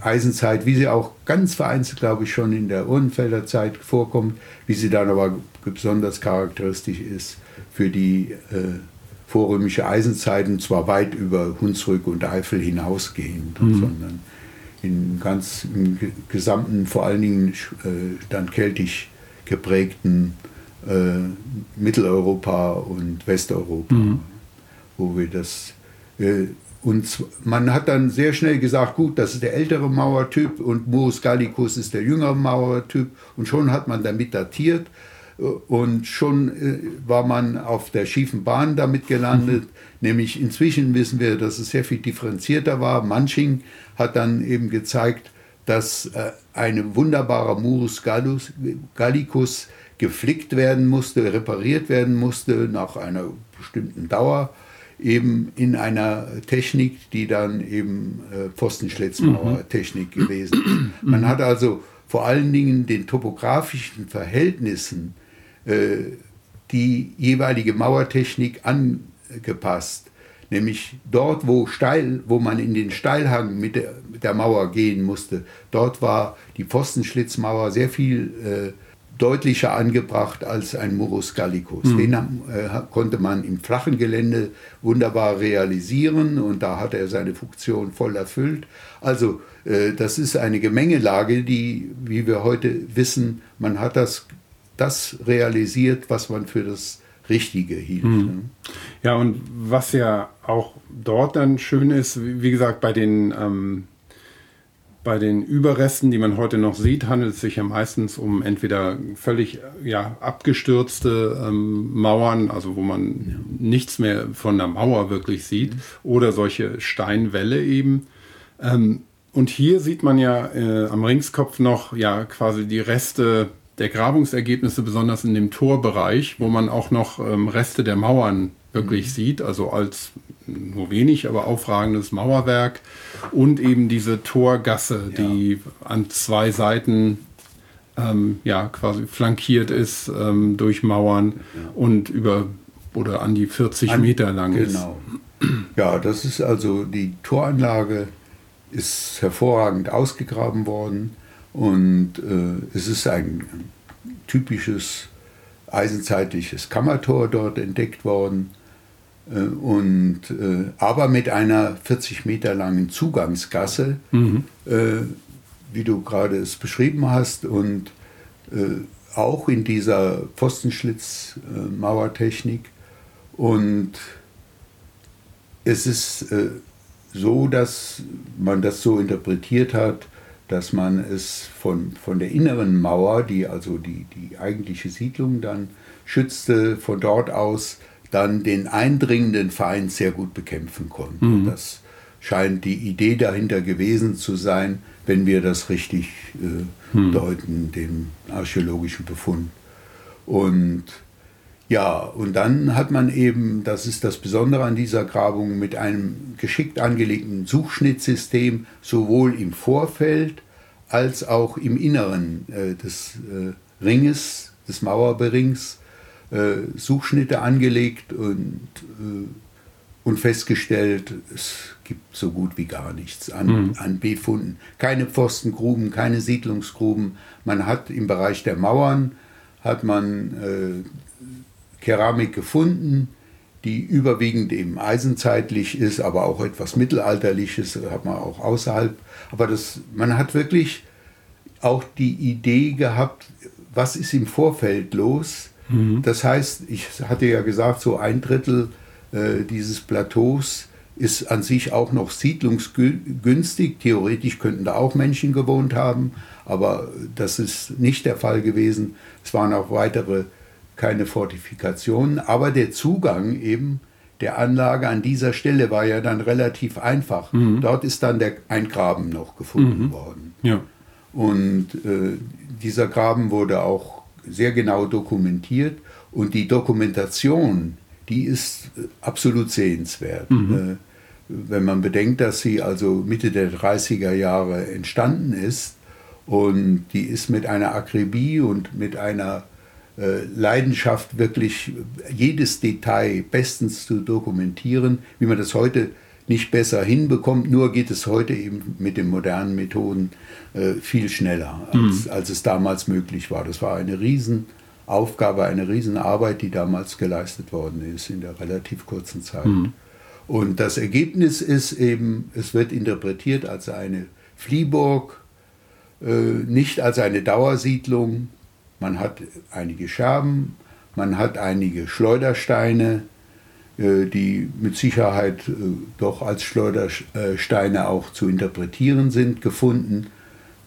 Eisenzeit, wie sie auch ganz vereinzelt, glaube ich, schon in der Urnenfelder Zeit vorkommt, wie sie dann aber besonders charakteristisch ist für die äh, vorrömische Eisenzeit, und zwar weit über Hunsrück und Eifel hinausgehend, mhm. sondern in ganz im gesamten, vor allen Dingen äh, dann keltisch geprägten äh, Mitteleuropa und Westeuropa, mhm. wo wir das äh, und man hat dann sehr schnell gesagt, gut, das ist der ältere Mauertyp und Murus Gallicus ist der jüngere Mauertyp. Und schon hat man damit datiert äh, und schon äh, war man auf der schiefen Bahn damit gelandet. Mhm. Nämlich inzwischen wissen wir, dass es sehr viel differenzierter war. Manching hat dann eben gezeigt, dass ein wunderbarer Murus Gallicus geflickt werden musste, repariert werden musste nach einer bestimmten Dauer eben in einer Technik, die dann eben äh, Pfostenschlitzmauertechnik mhm. gewesen ist. Man hat also vor allen Dingen den topografischen Verhältnissen äh, die jeweilige Mauertechnik angepasst. Nämlich dort, wo, steil, wo man in den Steilhang mit der, mit der Mauer gehen musste, dort war die Pfostenschlitzmauer sehr viel äh, deutlicher angebracht als ein Murus gallicus. Mhm. Den äh, konnte man im flachen Gelände wunderbar realisieren und da hat er seine Funktion voll erfüllt. Also äh, das ist eine Gemengelage, die, wie wir heute wissen, man hat das, das realisiert, was man für das Richtige hielt. Mhm. Ja, und was ja auch dort dann schön ist, wie gesagt, bei den ähm bei den Überresten, die man heute noch sieht, handelt es sich ja meistens um entweder völlig ja, abgestürzte ähm, Mauern, also wo man ja. nichts mehr von der Mauer wirklich sieht, mhm. oder solche Steinwälle eben. Ähm, und hier sieht man ja äh, am Ringskopf noch ja quasi die Reste der Grabungsergebnisse, besonders in dem Torbereich, wo man auch noch ähm, Reste der Mauern wirklich mhm. sieht, also als nur wenig, aber aufragendes Mauerwerk und eben diese Torgasse, ja. die an zwei Seiten ähm, ja quasi flankiert ist ähm, durch Mauern ja. und über oder an die 40 an, Meter lang genau. ist. Genau. Ja, das ist also die Toranlage ist hervorragend ausgegraben worden und äh, es ist ein typisches eisenzeitliches Kammertor dort entdeckt worden. Äh, und, äh, aber mit einer 40 Meter langen Zugangsgasse, mhm. äh, wie du gerade es beschrieben hast, und auch in dieser Pfostenschlitzmauertechnik. und es ist so, dass man das so interpretiert hat, dass man es von, von der inneren Mauer, die also die, die eigentliche Siedlung dann schützte, von dort aus dann den eindringenden Feind sehr gut bekämpfen konnten. Mhm. Das scheint die Idee dahinter gewesen zu sein, wenn wir das richtig äh, mhm. deuten, dem archäologischen Befund. Und ja, und dann hat man eben, das ist das Besondere an dieser Grabung, mit einem geschickt angelegten Suchschnittsystem sowohl im Vorfeld als auch im Inneren äh, des äh, Ringes, des Mauerberings, Suchschnitte angelegt und, äh, und festgestellt, es gibt so gut wie gar nichts an, mhm. an Befunden. Keine Pfostengruben, keine Siedlungsgruben. Man hat im Bereich der Mauern hat man äh, Keramik gefunden, die überwiegend eben eisenzeitlich ist, aber auch etwas mittelalterliches hat man auch außerhalb. Aber das, man hat wirklich auch die Idee gehabt, was ist im Vorfeld los? Mhm. Das heißt, ich hatte ja gesagt, so ein Drittel äh, dieses Plateaus ist an sich auch noch siedlungsgünstig. Theoretisch könnten da auch Menschen gewohnt haben, aber das ist nicht der Fall gewesen. Es waren auch weitere keine Fortifikationen, aber der Zugang eben der Anlage an dieser Stelle war ja dann relativ einfach. Mhm. Dort ist dann der, ein Graben noch gefunden mhm. worden. Ja. Und äh, dieser Graben wurde auch sehr genau dokumentiert und die Dokumentation, die ist äh, absolut sehenswert. Mhm. Äh, wenn man bedenkt, dass sie also Mitte der 30er Jahre entstanden ist und die ist mit einer Akribie und mit einer äh, Leidenschaft wirklich jedes Detail bestens zu dokumentieren, wie man das heute nicht besser hinbekommt. Nur geht es heute eben mit den modernen Methoden äh, viel schneller, als, mhm. als es damals möglich war. Das war eine Riesenaufgabe, eine Riesenarbeit, die damals geleistet worden ist in der relativ kurzen Zeit. Mhm. Und das Ergebnis ist eben, es wird interpretiert als eine Fliehburg, äh, nicht als eine Dauersiedlung. Man hat einige Scherben, man hat einige Schleudersteine, die mit Sicherheit äh, doch als Schleudersteine auch zu interpretieren sind, gefunden,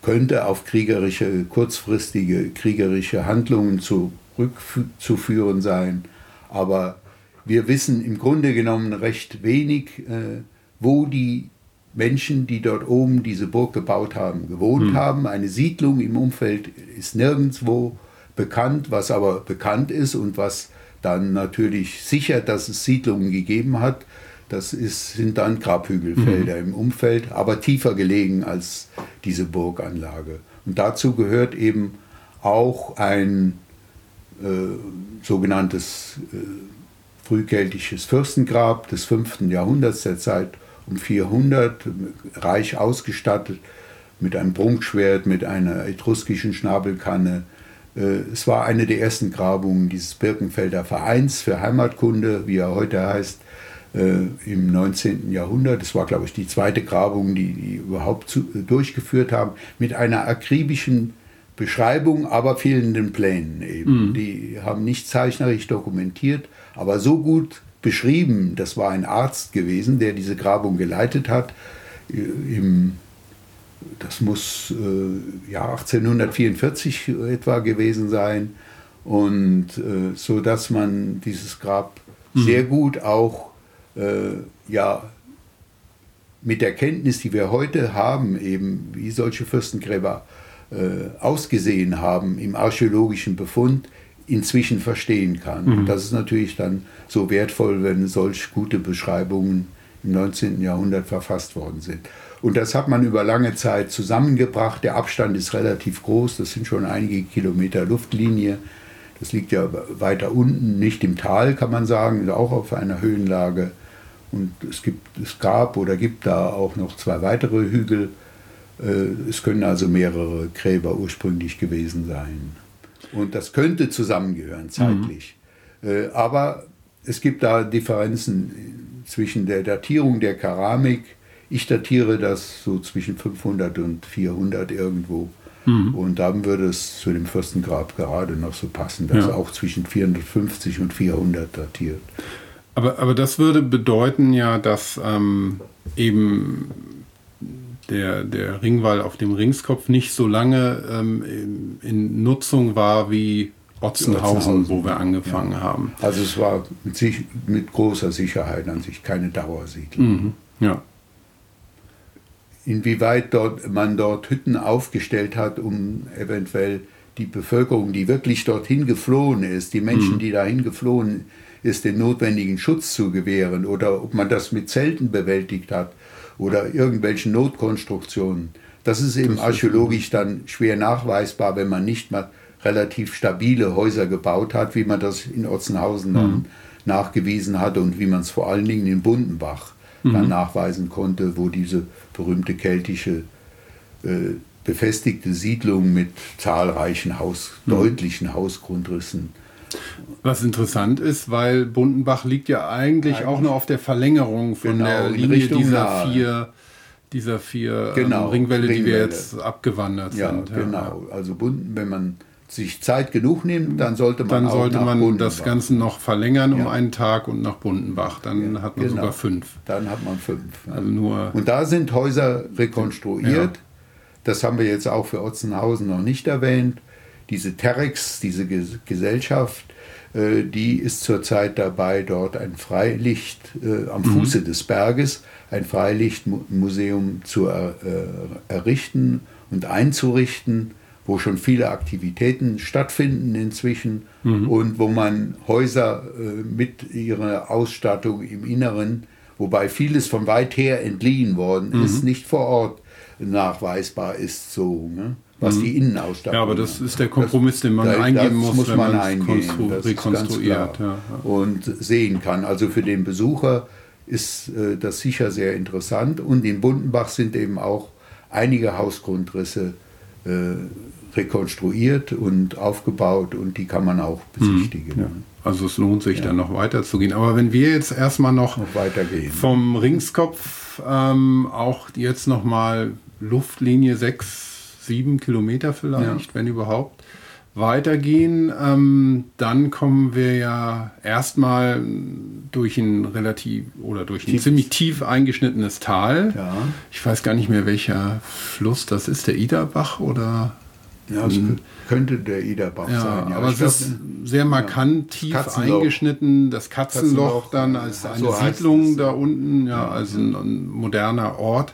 könnte auf kriegerische, kurzfristige kriegerische Handlungen zurückzuführen sein. Aber wir wissen im Grunde genommen recht wenig, äh, wo die Menschen, die dort oben diese Burg gebaut haben, gewohnt hm. haben. Eine Siedlung im Umfeld ist nirgendwo bekannt, was aber bekannt ist und was dann natürlich sicher, dass es Siedlungen gegeben hat. Das ist, sind dann Grabhügelfelder mhm. im Umfeld, aber tiefer gelegen als diese Burganlage. Und dazu gehört eben auch ein äh, sogenanntes äh, frühkeltisches Fürstengrab des 5. Jahrhunderts, der Zeit um 400, reich ausgestattet mit einem Prunkschwert, mit einer etruskischen Schnabelkanne, es war eine der ersten Grabungen dieses Birkenfelder Vereins für Heimatkunde, wie er heute heißt, äh, im 19. Jahrhundert. Es war, glaube ich, die zweite Grabung, die die überhaupt zu, durchgeführt haben, mit einer akribischen Beschreibung, aber fehlenden Plänen eben. Mhm. Die haben nicht zeichnerisch dokumentiert, aber so gut beschrieben, das war ein Arzt gewesen, der diese Grabung geleitet hat, äh, im das muss äh, ja 1844 etwa gewesen sein und äh, so dass man dieses Grab mhm. sehr gut auch äh, ja mit der Kenntnis, die wir heute haben, eben wie solche Fürstengräber äh, ausgesehen haben im archäologischen Befund, inzwischen verstehen kann. Mhm. Das ist natürlich dann so wertvoll, wenn solch gute Beschreibungen im 19. Jahrhundert verfasst worden sind. Und das hat man über lange Zeit zusammengebracht. Der Abstand ist relativ groß, das sind schon einige Kilometer Luftlinie. Das liegt ja weiter unten, nicht im Tal, kann man sagen, auch auf einer Höhenlage. Und es, gibt, es gab oder gibt da auch noch zwei weitere Hügel. Äh, es können also mehrere Gräber ursprünglich gewesen sein. Und das könnte zusammengehören zeitlich. Mhm. Aber es gibt da Differenzen zwischen der Datierung der Keramik ich datiere das so zwischen 500 und 400 irgendwo. Mhm. Und dann würde es zu dem Fürstengrab gerade noch so passen, dass ja. auch zwischen 450 und 400 datiert. Aber, aber das würde bedeuten ja, dass ähm, eben der, der Ringwall auf dem Ringskopf nicht so lange ähm, in, Nutzung war wie Otzenhausen, Otzenhausen, wo wir angefangen ja. haben. Also es war mit, sich, mit großer Sicherheit an sich keine Dauersiedlung. Mhm. Ja inwieweit dort, man dort Hütten aufgestellt hat, um eventuell die Bevölkerung, die wirklich dorthin geflohen ist, die Menschen, mhm. die dahin geflohen ist, den notwendigen Schutz zu gewähren oder ob man das mit Zelten bewältigt hat oder irgendwelchen Notkonstruktionen. Das ist eben das archäologisch dann schwer nachweisbar, wenn man nicht mal relativ stabile Häuser gebaut hat, wie man das in Otzenhausen dann mhm. nachgewiesen hat und wie man es vor allen Dingen in Bundenbach mhm. dann nachweisen konnte, wo diese berühmte keltische äh, befestigte Siedlung mit zahlreichen Haus, mhm. deutlichen Hausgrundrissen. Was interessant ist, weil Bundenbach liegt ja eigentlich, eigentlich auch nur auf der Verlängerung von genau, der Linie dieser nahe. vier, dieser vier ähm, genau, ähm, Ringwelle, Ringwelle, die wir jetzt abgewandert ja, sind. Ja, genau. Also Bunden, wenn man sich Zeit genug nimmt, dann sollte man Dann sollte man das Ganze noch verlängern um einen Tag und nach Bundenbach. Dann ja, hat man genau. sogar fünf. Dann hat man fünf. Also nur und da sind Häuser rekonstruiert. Ja. Das haben wir jetzt auch für Otzenhausen noch nicht erwähnt. Diese Terex, diese Gesellschaft, äh, die ist zurzeit dabei, dort ein Freilicht äh, am mhm. Fuße des Berges, ein Freilichtmuseum zu äh, errichten und einzurichten wo schon viele Aktivitäten stattfinden inzwischen mhm. und wo man Häuser äh, mit ihrer Ausstattung im Inneren, wobei vieles von weit her entliehen worden mhm. ist, nicht vor Ort nachweisbar ist, so. Ne? was mhm. die Innenausstattung. Ja, aber das ist der Kompromiss, den man das, eingehen muss, muss wenn man eingehen. Das rekonstruiert ja, ja. und sehen kann. Also für den Besucher ist äh, das sicher sehr interessant. Und in Bundenbach sind eben auch einige Hausgrundrisse rekonstruiert und aufgebaut und die kann man auch besichtigen. Ja. Also es lohnt sich ja. dann noch weiter zu gehen. Aber wenn wir jetzt erstmal noch, noch weitergehen. vom Ringskopf ähm, auch jetzt nochmal Luftlinie 6, 7 Kilometer vielleicht, ja. wenn überhaupt, weitergehen, ähm, dann kommen wir ja erstmal durch ein relativ oder durch ein tief. ziemlich tief eingeschnittenes Tal. Ja. Ich weiß gar nicht mehr, welcher Fluss das ist, der Iderbach oder ja, es hm. könnte der Iderbach ja, sein. Ja, aber es ist sehr markant tief Katzenloch. eingeschnitten. Das Katzenloch, Katzenloch dann als eine so Siedlung da unten, ja, als ein, ein moderner Ort.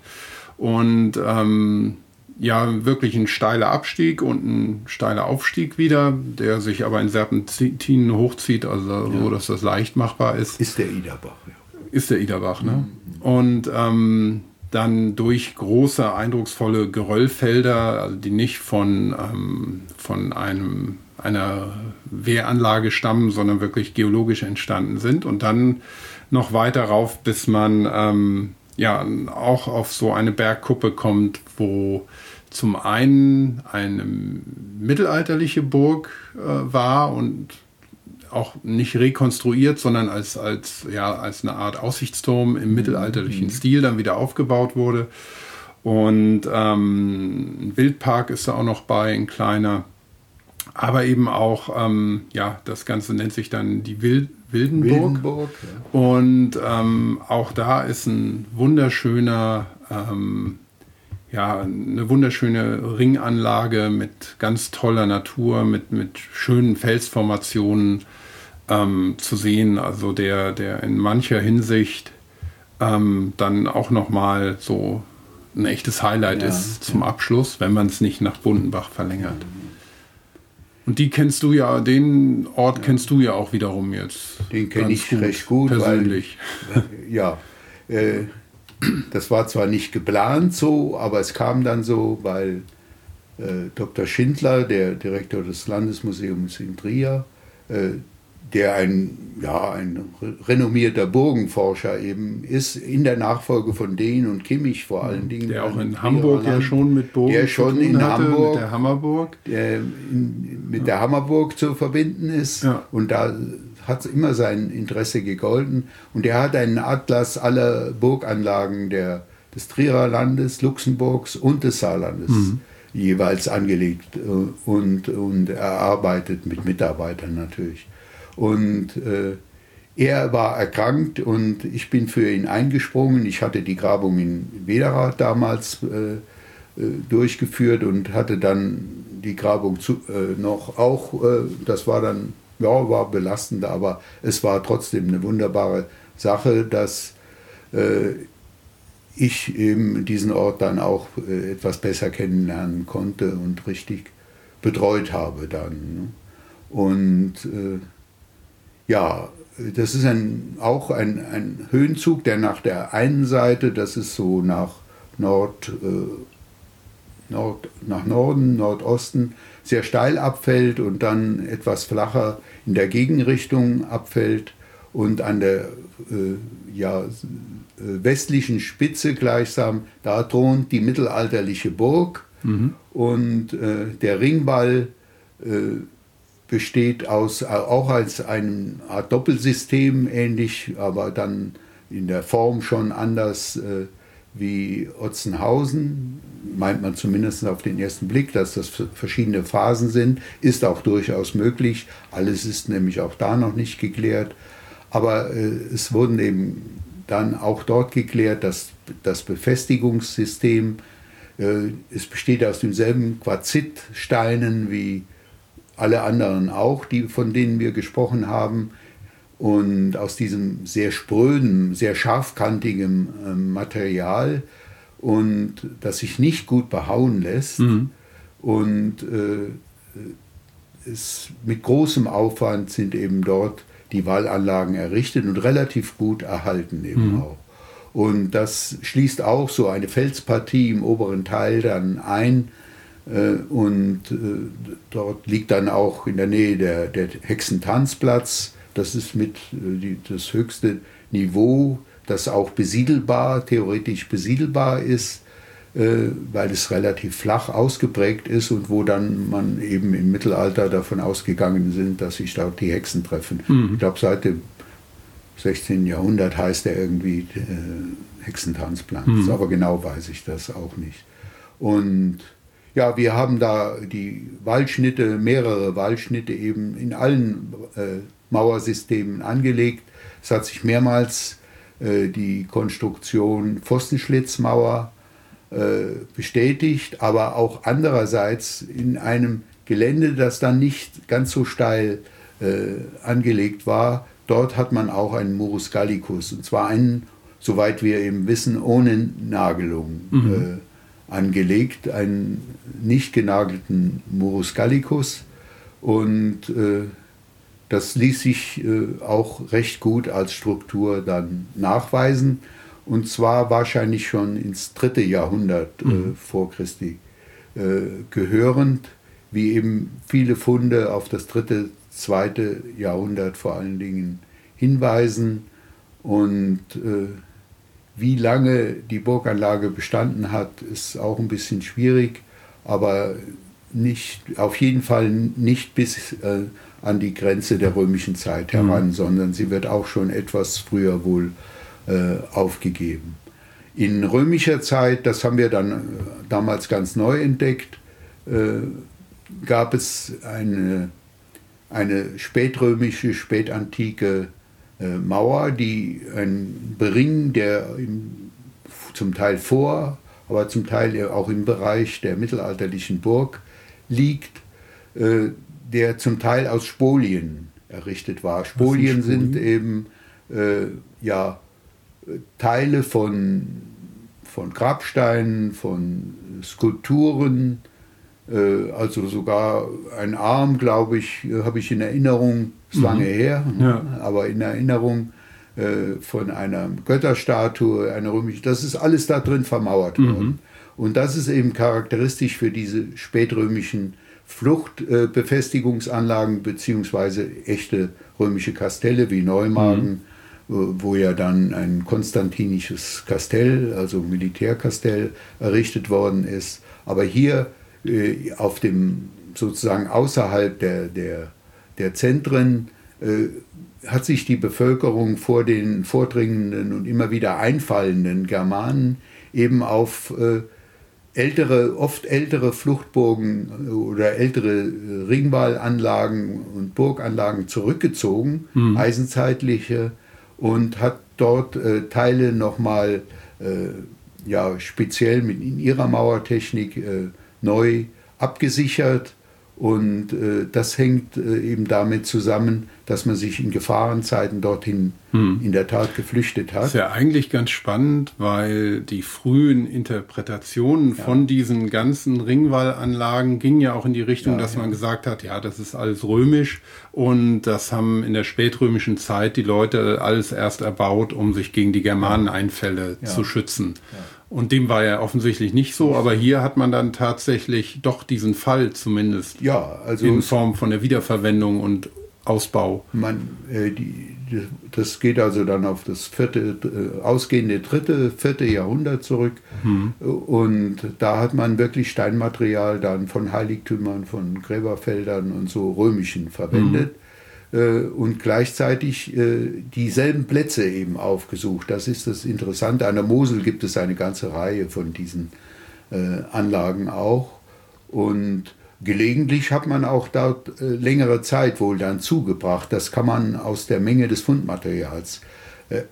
Und ähm, ja, wirklich ein steiler Abstieg und ein steiler Aufstieg wieder, der sich aber in Serpentinen hochzieht, also ja. so, dass das leicht machbar ist. Ist der Iderbach, ja. Ist der Iderbach, ne? Mhm. Und ähm, dann durch große, eindrucksvolle Geröllfelder, also die nicht von, ähm, von einem, einer Wehranlage stammen, sondern wirklich geologisch entstanden sind. Und dann noch weiter rauf, bis man ähm, ja auch auf so eine Bergkuppe kommt, wo zum einen eine mittelalterliche Burg äh, war und auch nicht rekonstruiert, sondern als, als, ja, als eine Art Aussichtsturm im mittelalterlichen mhm. Stil dann wieder aufgebaut wurde. Und ähm, ein Wildpark ist da auch noch bei, ein kleiner. Aber eben auch, ähm, ja, das Ganze nennt sich dann die Wild Wildenburg. Wildenburg ja. Und ähm, auch da ist ein wunderschöner, ähm, ja, eine wunderschöne Ringanlage mit ganz toller Natur, mit, mit schönen Felsformationen ähm, zu sehen. Also der, der in mancher Hinsicht ähm, dann auch nochmal so ein echtes Highlight ja, ist zum Abschluss, wenn man es nicht nach Bundenbach verlängert. Und die kennst du ja, den Ort ja. kennst du ja auch wiederum jetzt. Den kenne ich gut, recht gut. Persönlich. Weil, ja, äh, das war zwar nicht geplant so, aber es kam dann so, weil äh, Dr. Schindler, der Direktor des Landesmuseums in Trier, äh, der ein, ja, ein renommierter Burgenforscher eben ist, in der Nachfolge von Dehn und Kimmich vor allen Dingen. Der auch in Hamburg ja schon mit Burgen der schon in hatte, Hamburg, mit der Hammerburg. Der in, mit ja. der Hammerburg zu verbinden ist. Ja. Und da hat immer sein Interesse gegolten. Und er hat einen Atlas aller Burganlagen der, des Trierer Landes, Luxemburgs und des Saarlandes mhm. jeweils angelegt äh, und, und erarbeitet mit Mitarbeitern natürlich. Und äh, er war erkrankt und ich bin für ihn eingesprungen. Ich hatte die Grabung in Wederath damals äh, äh, durchgeführt und hatte dann die Grabung zu, äh, noch auch, äh, das war dann, ja, war belastend, aber es war trotzdem eine wunderbare Sache, dass äh, ich eben diesen Ort dann auch etwas besser kennenlernen konnte und richtig betreut habe dann. Ne? Und ja, das ist ein, auch ein, ein Höhenzug, der nach der einen Seite, das ist so nach Nord, äh, Nord, nach Norden, Nordosten, sehr steil abfällt und dann etwas flacher in der Gegenrichtung abfällt und an der äh, ja, äh, westlichen Spitze gleichsam, da thront die mittelalterliche Burg mhm. und äh, der Ringball äh, besteht aus, auch als eine Art Doppelsystem ähnlich, aber dann in der Form schon anders äh, wie Otzenhausen. Meint man zumindest auf den ersten Blick, dass das verschiedene Phasen sind, ist auch durchaus möglich. Alles ist nämlich auch da noch nicht geklärt. Aber äh, es wurden eben dann auch dort geklärt, dass das Befestigungssystem, äh, es besteht aus denselben Quarzitsteinen wie alle anderen auch, die, von denen wir gesprochen haben. Und aus diesem sehr spröden, sehr scharfkantigen äh, Material und das sich nicht gut behauen lässt mhm. und äh, es, mit großem Aufwand sind eben dort die Wallanlagen errichtet und relativ gut erhalten eben mhm. auch. Und das schließt auch so eine Felspartie im oberen Teil dann ein, äh, und äh, dort liegt dann auch in der Nähe der, der Hexentanzplatz. Das ist mit äh, das höchste Niveau, das auch besiedelbar, theoretisch besiedelbar ist, weil es relativ flach ausgeprägt ist und wo dann man eben im Mittelalter davon ausgegangen sind, dass sich dort die Hexen treffen. Mhm. Ich glaube, seit dem 16. Jahrhundert heißt er irgendwie äh, Hexentanzplatz, mhm. aber genau weiß ich das auch nicht. Und ja, wir haben da die Waldschnitte, mehrere Waldschnitte eben in allen äh, Mauersystemen angelegt. Es hat sich mehrmals äh, die Konstruktion Pfostenschlitzmauer äh, bestätigt, aber auch andererseits in einem Gelände, das dann nicht ganz so steil äh, angelegt war, dort hat man auch einen Morus Gallicus, und zwar einen, soweit wir eben wissen, ohne Nagelung. Mhm äh, angelegt, einen nicht genagelten Morus Gallicus. Und äh, das ließ sich äh, auch recht gut als Struktur dann nachweisen. Und zwar wahrscheinlich schon ins dritte Jahrhundert äh, mhm. vor Christi äh, gehörend, wie eben viele Funde auf das dritte, zweite Jahrhundert vor allen Dingen hinweisen. Und äh, wie lange die Burganlage bestanden hat, ist auch ein bisschen schwierig. aber nicht, auf jeden Fall nicht bis äh, an die Grenze der römischen Zeit heran, mhm. sondern sie wird auch schon etwas früher wohl äh, aufgegeben. In römischer Zeit, das haben wir dann äh, damals ganz neu entdeckt, äh, gab es eine, eine spätrömische, spätantike Mauer, die ein Bering, der im, zum Teil vor, aber zum Teil auch im Bereich der mittelalterlichen Burg liegt, äh, der zum Teil aus Spolien errichtet war. Spolien sind, sind eben äh, ja, Teile von, von Grabsteinen, von Skulpturen, äh, also sogar ein Arm, glaube ich, äh, habe ich in Erinnerung, ist mhm. lange her, ja. aber in Erinnerung äh, von einer Götterstatue, einer römischen, das ist alles da drin vermauert mhm. worden. Und das ist eben charakteristisch für diese spätrömischen Fluchtbefestigungsanlagen beziehungsweise echte römische Kastelle wie Neumagen, mhm. wo ja dann ein konstantinisches Kastell, also Militärkastell, errichtet worden ist. Aber hier äh, auf dem sozusagen außerhalb der, der, der Zentren äh, hat sich die Bevölkerung vor den vordringenden und immer wieder einfallenden Germanen eben auf äh, ältere, oft ältere Fluchtburgen oder ältere Ringwallanlagen und Burganlagen zurückgezogen, mhm. eisenzeitliche, und hat dort äh, Teile nochmal äh, ja, speziell mit in ihrer Mauertechnik äh, neu abgesichert und äh, das hängt äh, eben damit zusammen, dass man sich in Gefahrenzeiten dorthin hm. in der Tat geflüchtet hat. Das ist ja eigentlich ganz spannend, weil die frühen Interpretationen ja. von diesen ganzen Ringwallanlagen gingen ja auch in die Richtung, ja, dass ja. man gesagt hat, ja, das ist alles römisch und das haben in der spätrömischen Zeit die Leute alles erst erbaut, um sich gegen die Germaneneinfälle zu schützen. Und dem war ja offensichtlich nicht so, aber hier hat man dann tatsächlich doch diesen Fall zumindest. Ja, also in Form von der Wiederverwendung und Ausbau. Man, äh, die, das geht also dann auf das vierte, äh, ausgehende dritte, vierte Jahrhundert zurück. Mhm. Und da hat man wirklich Steinmaterial dann von Heiligtümern, von Gräberfeldern und so römischen verwendet. Mhm und gleichzeitig äh, dieselben Plätze eben aufgesucht. Das ist das Interessante. An der Mosel gibt es eine ganze Reihe von diesen äh, Anlagen auch. Und gelegentlich hat man auch dort längere Zeit wohl dann zugebracht. Das kann man aus der Menge des Fundmaterials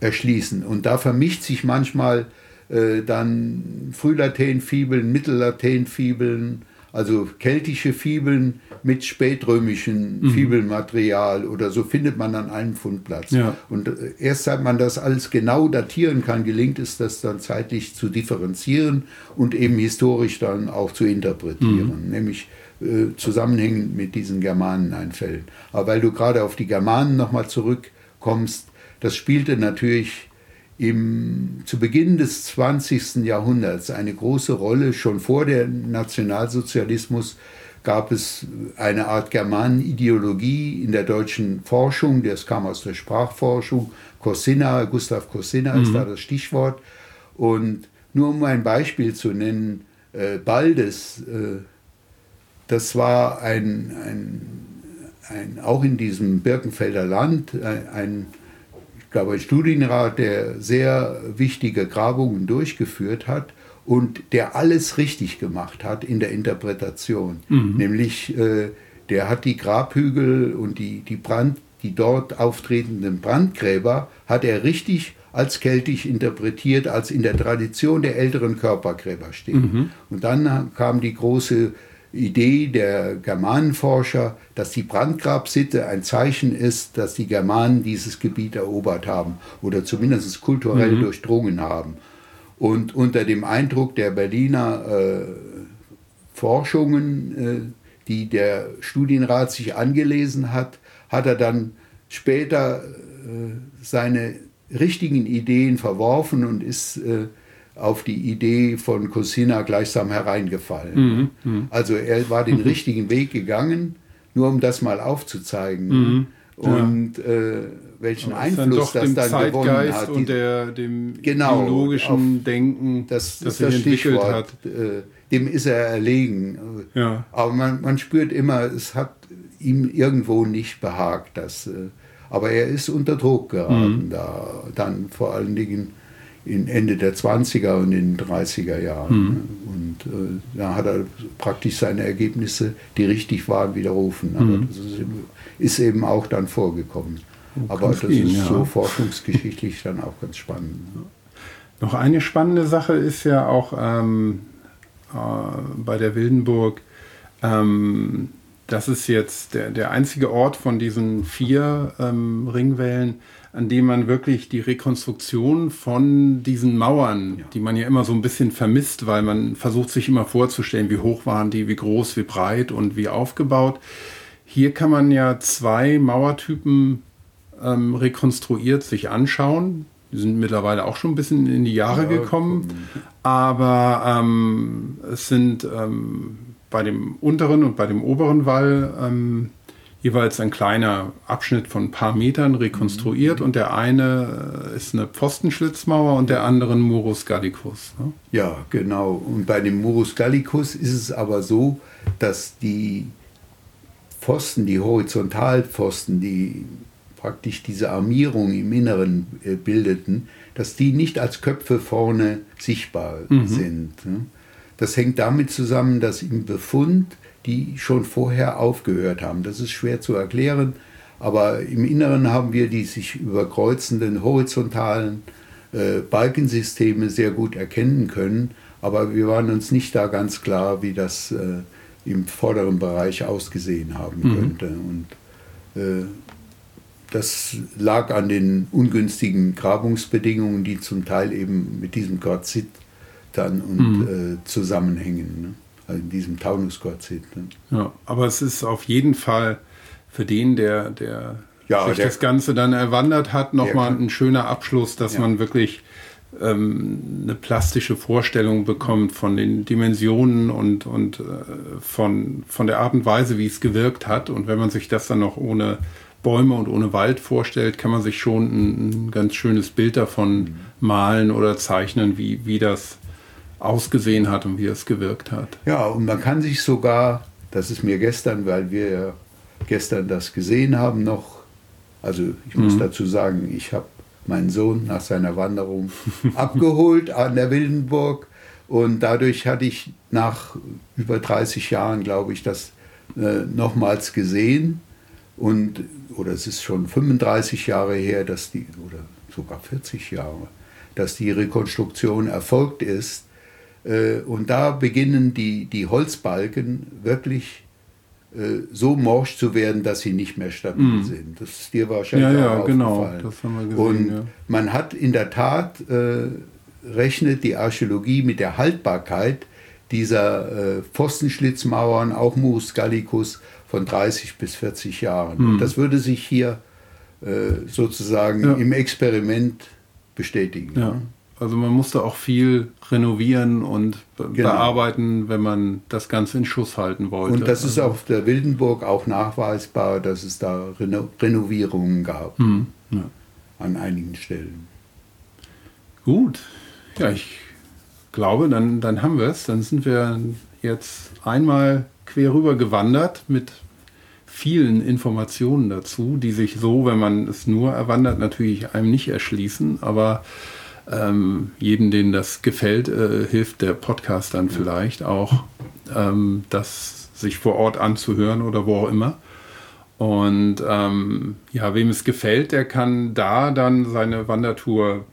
erschließen. Und da vermischt sich manchmal dann Frühlateinfibeln, Mittellateinfibeln, also keltische Fibeln mit spätrömischem mhm. Fibelmaterial oder so findet man an einem Fundplatz. Ja. Und äh, erst seit man das alles genau datieren kann, gelingt es, das dann zeitlich zu differenzieren und eben historisch dann auch zu interpretieren, mhm. nämlich äh, zusammenhängend mit diesen Germaneneinfällen. Aber weil du gerade auf die Germanen nochmal zurückkommst, das spielte natürlich im, zu Beginn des 20. Jahrhunderts eine große Rolle. Schon vor dem Nationalsozialismus gab es eine Art Germanenideologie in der deutschen Forschung, das kam aus der Sprachforschung. Cossina, Gustav Cossina mhm. ist da das Stichwort. Und nur um ein Beispiel zu nennen, äh, Baldes, äh, das war ein, ein, ein, auch in diesem Birkenfelder Land ein, ein glaube, ein Studienrat, der sehr wichtige Grabungen durchgeführt hat und der alles richtig gemacht hat in der Interpretation. Mhm. Nämlich, äh, der hat die Grabhügel und die, die, Brand, die dort auftretenden Brandgräber, hat er richtig als keltisch interpretiert, als in der Tradition der älteren Körpergräber steht. Mhm. Und dann kam die große Idee der Germanenforscher, dass die Brandgrabsitte ein Zeichen ist, dass die Germanen dieses Gebiet erobert haben oder zumindest kulturell mhm. durchdrungen haben. Und unter dem Eindruck der Berliner äh, Forschungen, äh, die der Studienrat sich angelesen hat, hat er dann später äh, seine richtigen Ideen verworfen und ist äh, auf die Idee von Cosina gleichsam hereingefallen. Mhm, mh. Also er war den mhm. richtigen Weg gegangen, nur um das mal aufzuzeigen. Mhm. und äh, welchen Einfluss dann das dann gewonnen hat. und der, dem genau, biologischen Denken, das, das sich entwickelt hat. Äh, dem ist er erlegen. Ja. Aber man, man spürt immer, es hat ihm irgendwo nicht behagt. Dass, äh, aber er ist unter Druck geraten, mhm. da, dann vor allen Dingen in Ende der 20er und in den 30er Jahren. Mhm. Und äh, da hat er praktisch seine Ergebnisse, die richtig waren, widerrufen. Aber mhm. das ist, ist, eben auch dann vorgekommen. Oh, Aber das gehen, ist ja. so forschungsgeschichtlich dann auch ganz spannend. Noch eine spannende Sache ist ja auch ähm, äh, bei der Wildenburg, ähm, das ist jetzt der, der einzige Ort von diesen vier ähm, Ringwellen, an dem man wirklich die Rekonstruktion von diesen Mauern, ja. die man ja immer so ein bisschen vermisst, weil man versucht sich immer vorzustellen, wie hoch waren die, wie groß, wie breit und wie aufgebaut. Hier kann man ja zwei Mauertypen ähm, rekonstruiert sich anschauen. Die sind mittlerweile auch schon ein bisschen in die Jahre ja, gekommen. Aber ähm, es sind ähm, bei dem unteren und bei dem oberen Wall ähm, jeweils ein kleiner Abschnitt von ein paar Metern rekonstruiert mhm. und der eine ist eine Pfostenschlitzmauer und der andere ein Murus Gallicus. Ne? Ja, genau. Und bei dem Murus Gallicus ist es aber so, dass die Pfosten, die Horizontalpfosten, die praktisch diese Armierung im Inneren äh, bildeten, dass die nicht als Köpfe vorne sichtbar mhm. sind. Ne? Das hängt damit zusammen, dass im Befund die schon vorher aufgehört haben. Das ist schwer zu erklären, aber im Inneren haben wir die sich überkreuzenden horizontalen äh, Balkensysteme sehr gut erkennen können, aber wir waren uns nicht da ganz klar, wie das äh, im vorderen Bereich ausgesehen haben mhm. könnte. Und äh, das lag an den ungünstigen Grabungsbedingungen, die zum Teil eben mit diesem Quarzit dann und mhm. äh, zusammenhängen. Ne? Also in diesem Taunusquarzit. Ne? Ja, aber es ist auf jeden Fall für den, der, der ja, sich der, das Ganze dann erwandert hat, nochmal ein schöner Abschluss, dass ja. man wirklich ähm, eine plastische Vorstellung bekommt von den Dimensionen und, und äh, von, von der Art und Weise, wie es gewirkt hat. Und wenn man sich das dann noch ohne Bäume und ohne Wald vorstellt, kann man sich schon ein, ein ganz schönes Bild davon mhm. malen oder zeichnen, wie, wie das ausgesehen hat und wie es gewirkt hat. Ja, und man kann sich sogar, das ist mir gestern, weil wir ja gestern das gesehen haben, noch, also ich muss mhm. dazu sagen, ich habe meinen Sohn nach seiner Wanderung abgeholt an der Wildenburg und dadurch hatte ich nach über 30 Jahren, glaube ich, das äh, nochmals gesehen und oder es ist schon 35 Jahre her, dass die oder sogar 40 Jahre, dass die Rekonstruktion erfolgt ist und da beginnen die, die Holzbalken wirklich äh, so morsch zu werden, dass sie nicht mehr stabil mm. sind. Das ist dir wahrscheinlich ja, ja, auch genau, aufgefallen. Das haben wir gesehen, Und ja. man hat in der Tat, äh, rechnet die Archäologie mit der Haltbarkeit dieser äh, Pfostenschlitzmauern, auch Mus Gallicus, von 30 bis 40 Jahren. Mm. Das würde sich hier äh, sozusagen ja. im Experiment bestätigen. Also man musste auch viel renovieren und genau. bearbeiten, wenn man das Ganze in Schuss halten wollte. Und das ist also auf der Wildenburg auch nachweisbar, dass es da Reno Renovierungen gab hm, ja. an einigen Stellen. Gut, ja, ich glaube, dann, dann haben wir es. Dann sind wir jetzt einmal quer rüber gewandert mit vielen Informationen dazu, die sich so, wenn man es nur erwandert, natürlich einem nicht erschließen, aber ähm, jeden, denen das gefällt, äh, hilft der Podcast dann vielleicht auch, ähm, das sich vor Ort anzuhören oder wo auch immer. Und ähm, ja, wem es gefällt, der kann da dann seine Wandertour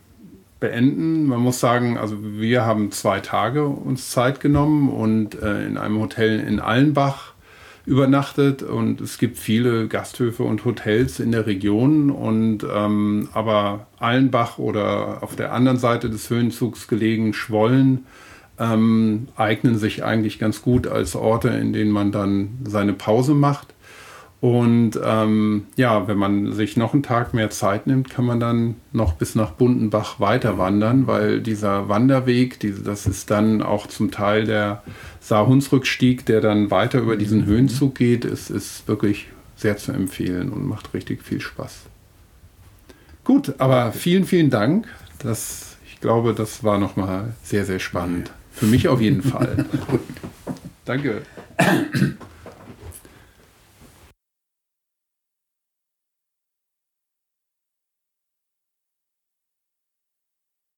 beenden. Man muss sagen, also wir haben zwei Tage uns Zeit genommen und äh, in einem Hotel in Allenbach übernachtet und es gibt viele Gasthöfe und Hotels in der Region und ähm, aber Allenbach oder auf der anderen Seite des Höhenzugs gelegen Schwollen ähm, eignen sich eigentlich ganz gut als Orte, in denen man dann seine Pause macht. Und ähm, ja, wenn man sich noch einen Tag mehr Zeit nimmt, kann man dann noch bis nach Bundenbach weiter wandern, weil dieser Wanderweg, diese, das ist dann auch zum Teil der Saarhunsrückstieg, der dann weiter über diesen Höhenzug geht, ist, ist wirklich sehr zu empfehlen und macht richtig viel Spaß. Gut, aber vielen, vielen Dank. Das, ich glaube, das war nochmal sehr, sehr spannend. Für mich auf jeden Fall. Danke.